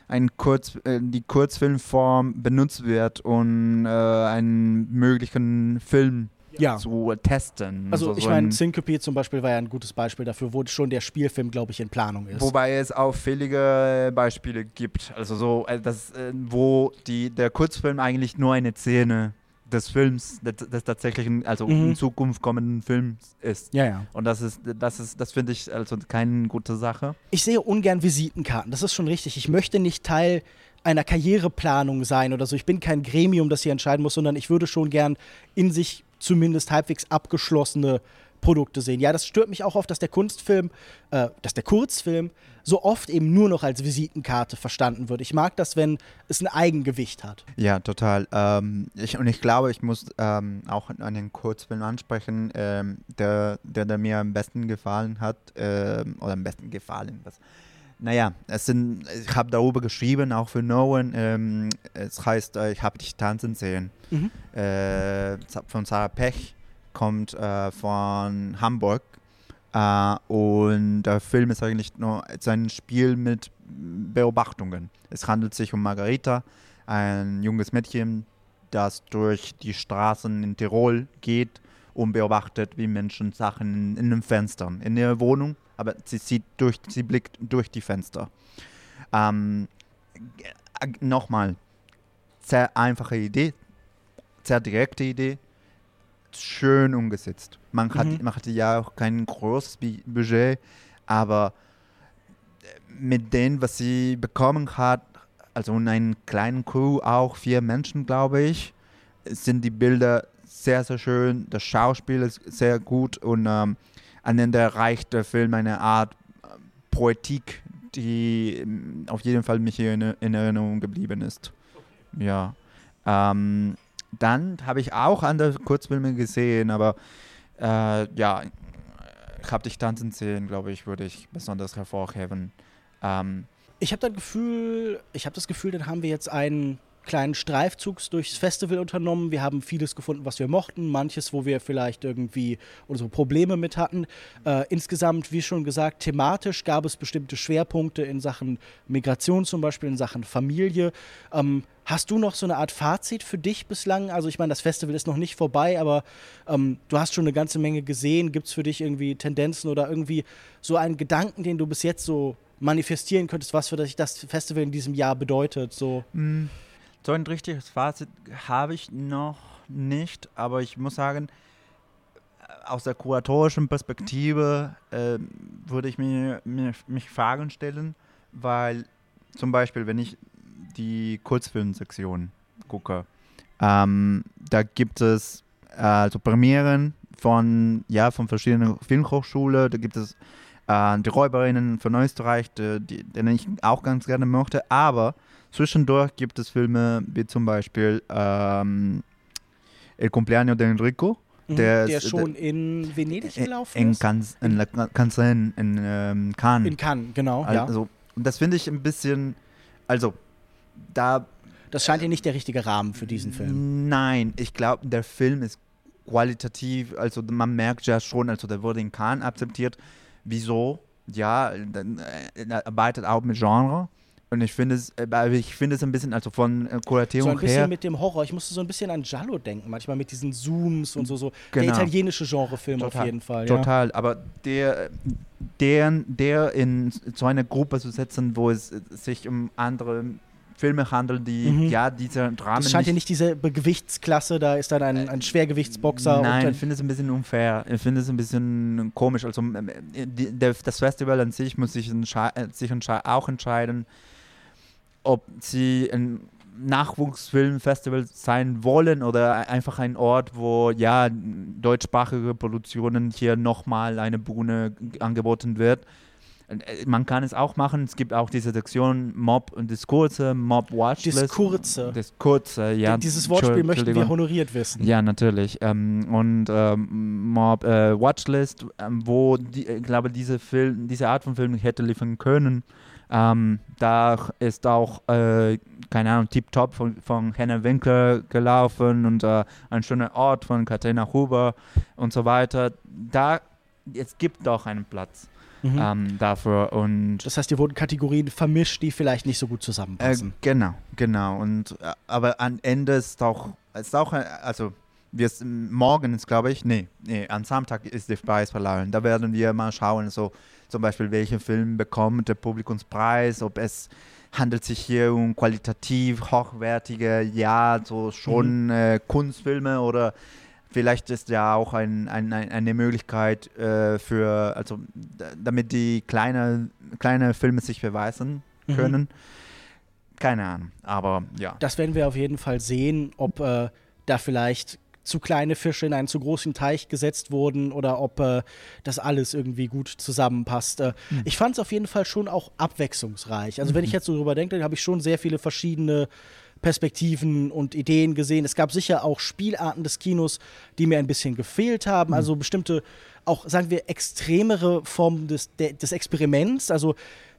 ein Kurz, äh, die Kurzfilmform benutzt wird, um äh, einen möglichen Film Ja. zu testen. Also So- ich so meine, ein- Syncope zum Beispiel war ja ein gutes Beispiel dafür, wo schon der Spielfilm, glaube ich, in Planung ist. Wobei es auffällige Beispiele gibt, also so, äh, das, äh, wo die, der Kurzfilm eigentlich nur eine Szene des Films, des, des tatsächlichen, also Mhm. in Zukunft kommenden Films ist. ja, ja. Und das ist, das ist, das finde ich also keine gute Sache. Ich sehe ungern Visitenkarten, das ist schon richtig. Ich möchte nicht Teil einer Karriereplanung sein oder so. Ich bin kein Gremium, das hier entscheiden muss, sondern ich würde schon gern in sich zumindest halbwegs abgeschlossene Produkte sehen. Ja, das stört mich auch oft, dass der Kunstfilm, äh, dass der Kurzfilm so oft eben nur noch als Visitenkarte verstanden wird. Ich mag das, wenn es ein Eigengewicht hat. Ja, total. Ähm, ich, und ich glaube, ich muss ähm, auch an den Kurzfilm ansprechen, ähm, der, der, der, mir am besten gefallen hat, ähm, oder am besten gefallen. Was, naja, es sind, ich habe darüber geschrieben, auch für Nolan. Ähm, es heißt, äh, ich habe dich tanzen sehen. Mhm. Äh, von Sarah Pech kommt äh, von Hamburg. Äh, und der Film ist eigentlich nur ein Spiel mit Beobachtungen. Es handelt sich um Margarita, ein junges Mädchen, das durch die Straßen in Tirol geht und beobachtet, wie Menschen Sachen in, in den Fenstern, in ihrer Wohnung, aber sie sieht durch, sie blickt durch die Fenster. Ähm, Nochmal, sehr einfache Idee, sehr direkte Idee, schön umgesetzt. Man, hat, mhm. man hatte ja auch kein großes Budget, aber mit dem, was sie bekommen hat, also in einem kleinen Crew auch, vier Menschen, glaube ich, sind die Bilder sehr, sehr schön. Das Schauspiel ist sehr gut und ähm, am Ende erreicht der Film eine Art äh, Poetik, die ähm, auf jeden Fall mich in, in Erinnerung geblieben ist. Ja. Ähm, dann habe ich auch andere Kurzfilme gesehen, aber äh, ja, ich habe dich tanzen sehen, glaube ich, würde ich besonders hervorheben. Ähm, ich habe das Gefühl, ich habe das Gefühl, dann haben wir jetzt einen kleinen Streifzugs durchs Festival unternommen. Wir haben vieles gefunden, was wir mochten, manches, wo wir vielleicht irgendwie unsere Probleme mit hatten. Äh, insgesamt, wie schon gesagt, thematisch gab es bestimmte Schwerpunkte in Sachen Migration zum Beispiel, in Sachen Familie. Ähm, hast du noch so eine Art Fazit für dich bislang? Also ich meine, das Festival ist noch nicht vorbei, aber ähm, du hast schon eine ganze Menge gesehen. Gibt es für dich irgendwie Tendenzen oder irgendwie so einen Gedanken, den du bis jetzt so manifestieren könntest, was für dich das Festival in diesem Jahr bedeutet? So. Mm. So ein richtiges Fazit habe ich noch nicht, aber ich muss sagen, aus der kuratorischen Perspektive äh, würde ich mir, mir, mich Fragen stellen, weil zum Beispiel, wenn ich die Kurzfilmsektion gucke, ähm, da gibt es äh, also Premieren von, ja, von verschiedenen Filmhochschulen, da gibt es äh, die Räuberinnen von Österreich, die, die, den ich auch ganz gerne möchte, aber Zwischendurch gibt es Filme wie zum Beispiel ähm, El Cumpleaños de Enrico. Mhm, der, der ist, schon der, in Venedig gelaufen in ist? Cannes, in, Cannes, in, in ähm, Cannes. In Cannes, genau. Also, ja. Und das finde ich ein bisschen, also da... Das scheint ja nicht der richtige Rahmen für diesen Film. Nein, ich glaube, der Film ist qualitativ, also man merkt ja schon, also der wurde in Cannes akzeptiert. Wieso? Ja, er arbeitet auch mit Genre. Und ich finde es, äh, ich finde es ein bisschen, also von äh, Kuratierung her. So ein bisschen her, mit dem Horror. Ich musste so ein bisschen an Giallo denken, manchmal mit diesen Zooms und so. so. Genau. Der italienische Genrefilm auf jeden Fall. Total, ja. aber der, der, der in so eine Gruppe zu setzen, wo es sich um andere Filme handelt, die mhm. ja diese Dramen. Es scheint ja nicht diese Gewichtsklasse, da ist dann ein, ein Schwergewichtsboxer. Nein, ich finde es ein bisschen unfair. Ich finde es ein bisschen komisch. Also die, der, das Festival an sich muss sich, sich auch entscheiden, ob sie ein Nachwuchsfilmfestival sein wollen oder einfach ein Ort, wo ja deutschsprachige Produktionen hier nochmal eine Bühne angeboten wird. Äh, man kann es auch machen. Es gibt auch diese Sektion Mob und Diskurse, Mob Watchlist. Diskurse. Diskurse, ja. Dieses Wortspiel möchten wir honoriert wissen. Ja, natürlich. Ähm, und ähm, Mob äh, Watchlist, ähm, wo die, ich glaube, diese, Film, diese Art von Film hätte liefern können. Ähm, da ist auch, äh, keine Ahnung, Tip Top von, von Hannah Winkler gelaufen und äh, ein schöner Ort von Katharina Huber und so weiter. Da, es gibt doch einen Platz. Mhm. Ähm, dafür und das heißt, hier wurden Kategorien vermischt, die vielleicht nicht so gut zusammenpassen. Äh, genau, genau. Und äh, aber am Ende ist auch, ist auch, äh, also wir morgen ist, glaube ich, nee, nee, am Samstag ist die Preisverleihung. Da werden wir mal schauen, so zum Beispiel, welcher Film bekommt der Publikumspreis, ob es handelt sich hier um qualitativ hochwertige, ja, so schon mhm. äh, Kunstfilme oder vielleicht ist ja auch ein, ein, ein, eine Möglichkeit äh, für, also damit die kleine, kleine Filme sich beweisen mhm. können. Mhm. Keine Ahnung, aber ja. Das werden wir auf jeden Fall sehen, ob äh, da vielleicht zu kleine Fische in einen zu großen Teich gesetzt wurden oder ob äh, das alles irgendwie gut zusammenpasst. Äh, mhm. Ich fand es auf jeden Fall schon auch abwechslungsreich. Also, mhm. wenn ich jetzt so drüber denke, habe ich schon sehr viele verschiedene Perspektiven und Ideen gesehen. Es gab sicher auch Spielarten des Kinos, die mir ein bisschen gefehlt haben. Mhm. Also bestimmte, auch sagen wir, extremere Formen des, des Experiments. Also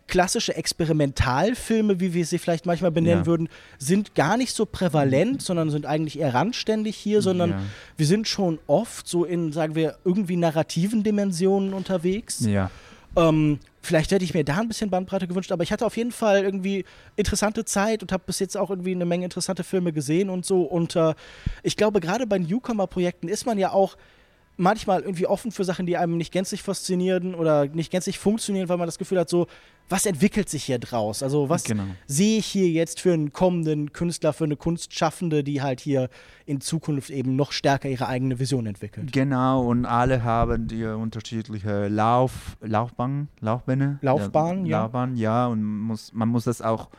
klassische Experimentalfilme, wie wir sie vielleicht manchmal benennen ja. würden, sind gar nicht so prävalent, sondern sind eigentlich eher randständig hier, sondern ja. wir sind schon oft so in, sagen wir, irgendwie narrativen Dimensionen unterwegs. Ja. Ähm, vielleicht hätte ich mir da ein bisschen Bandbreite gewünscht, aber ich hatte auf jeden Fall irgendwie interessante Zeit und habe bis jetzt auch irgendwie eine Menge interessante Filme gesehen und so. Und äh, ich glaube, gerade bei Newcomer-Projekten ist man ja auch manchmal irgendwie offen für Sachen, die einem nicht gänzlich faszinieren oder nicht gänzlich funktionieren, weil man das Gefühl hat, so, was entwickelt sich hier draus? Also, was genau. sehe ich hier jetzt für einen kommenden Künstler, für eine Kunstschaffende, die halt hier in Zukunft eben noch stärker ihre eigene Vision entwickelt? Genau, und alle haben die unterschiedliche Lauf, Laufbahn, Laufbähne. Laufbahn, ja. Laufbahn, ja, und muss, man muss das auch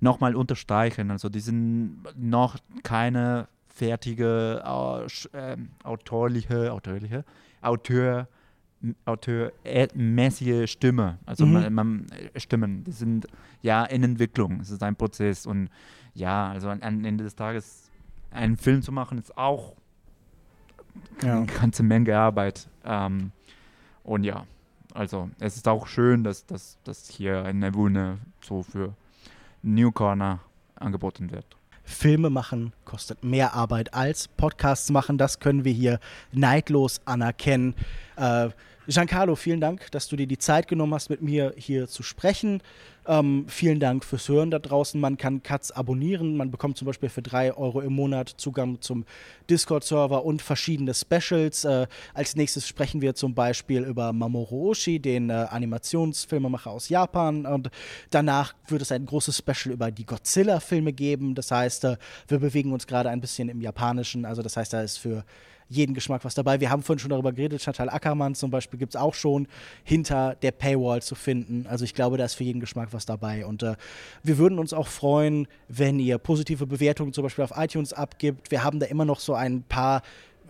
nochmal unterstreichen. Also, die sind noch keine fertige äh, autorliche, autorliche, Autor, autormäßige Stimme. Also mhm. man, man, Stimmen, die sind ja in Entwicklung. Es ist ein Prozess und ja, also am Ende des Tages einen Film zu machen, ist auch ja. eine ganze Menge Arbeit. Ähm, und ja, also es ist auch schön, dass, dass, dass hier eine Wune so für Newcorner angeboten wird. Filme machen kostet mehr Arbeit als Podcasts machen. Das können wir hier neidlos anerkennen. Äh, Giancarlo, vielen Dank, dass du dir die Zeit genommen hast, mit mir hier zu sprechen. Ähm, vielen Dank fürs Hören da draußen. Man kann Katz abonnieren. Man bekommt zum Beispiel für drei Euro im Monat Zugang zum Discord-Server und verschiedene Specials. Äh, als nächstes sprechen wir zum Beispiel über Mamoru Oshii, den äh, Animationsfilmemacher aus Japan. Und danach wird es ein großes Special über die Godzilla-Filme geben. Das heißt, äh, wir bewegen uns gerade ein bisschen im Japanischen. Also das heißt, da ist für jeden Geschmack was dabei. Wir haben vorhin schon darüber geredet, Chantal Ackermann zum Beispiel gibt es auch schon hinter der Paywall zu finden. Also ich glaube, da ist für jeden Geschmack was dabei. Und äh, wir würden uns auch freuen, wenn ihr positive Bewertungen zum Beispiel auf iTunes abgibt. Wir haben da immer noch so ein paar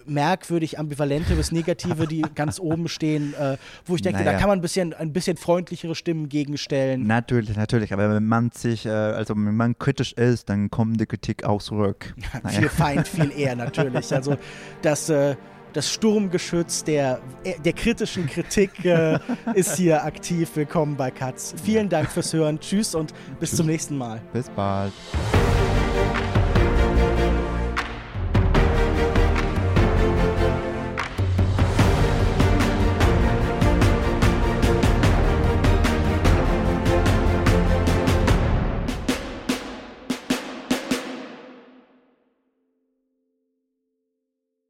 merkwürdig ambivalente bis negative, die ganz oben stehen, äh, wo ich denke, naja. da kann man ein bisschen, ein bisschen freundlichere Stimmen gegenstellen. Natürlich, natürlich, aber wenn man sich, äh, also wenn man kritisch ist, dann kommt die Kritik auch zurück. Naja. viel Feind, viel eher natürlich. Also das äh, das Sturmgeschütz der, der kritischen Kritik äh, ist hier aktiv. Willkommen bei Katz. Vielen Dank fürs Hören. Tschüss und bis Tschüss. zum nächsten Mal. Bis bald.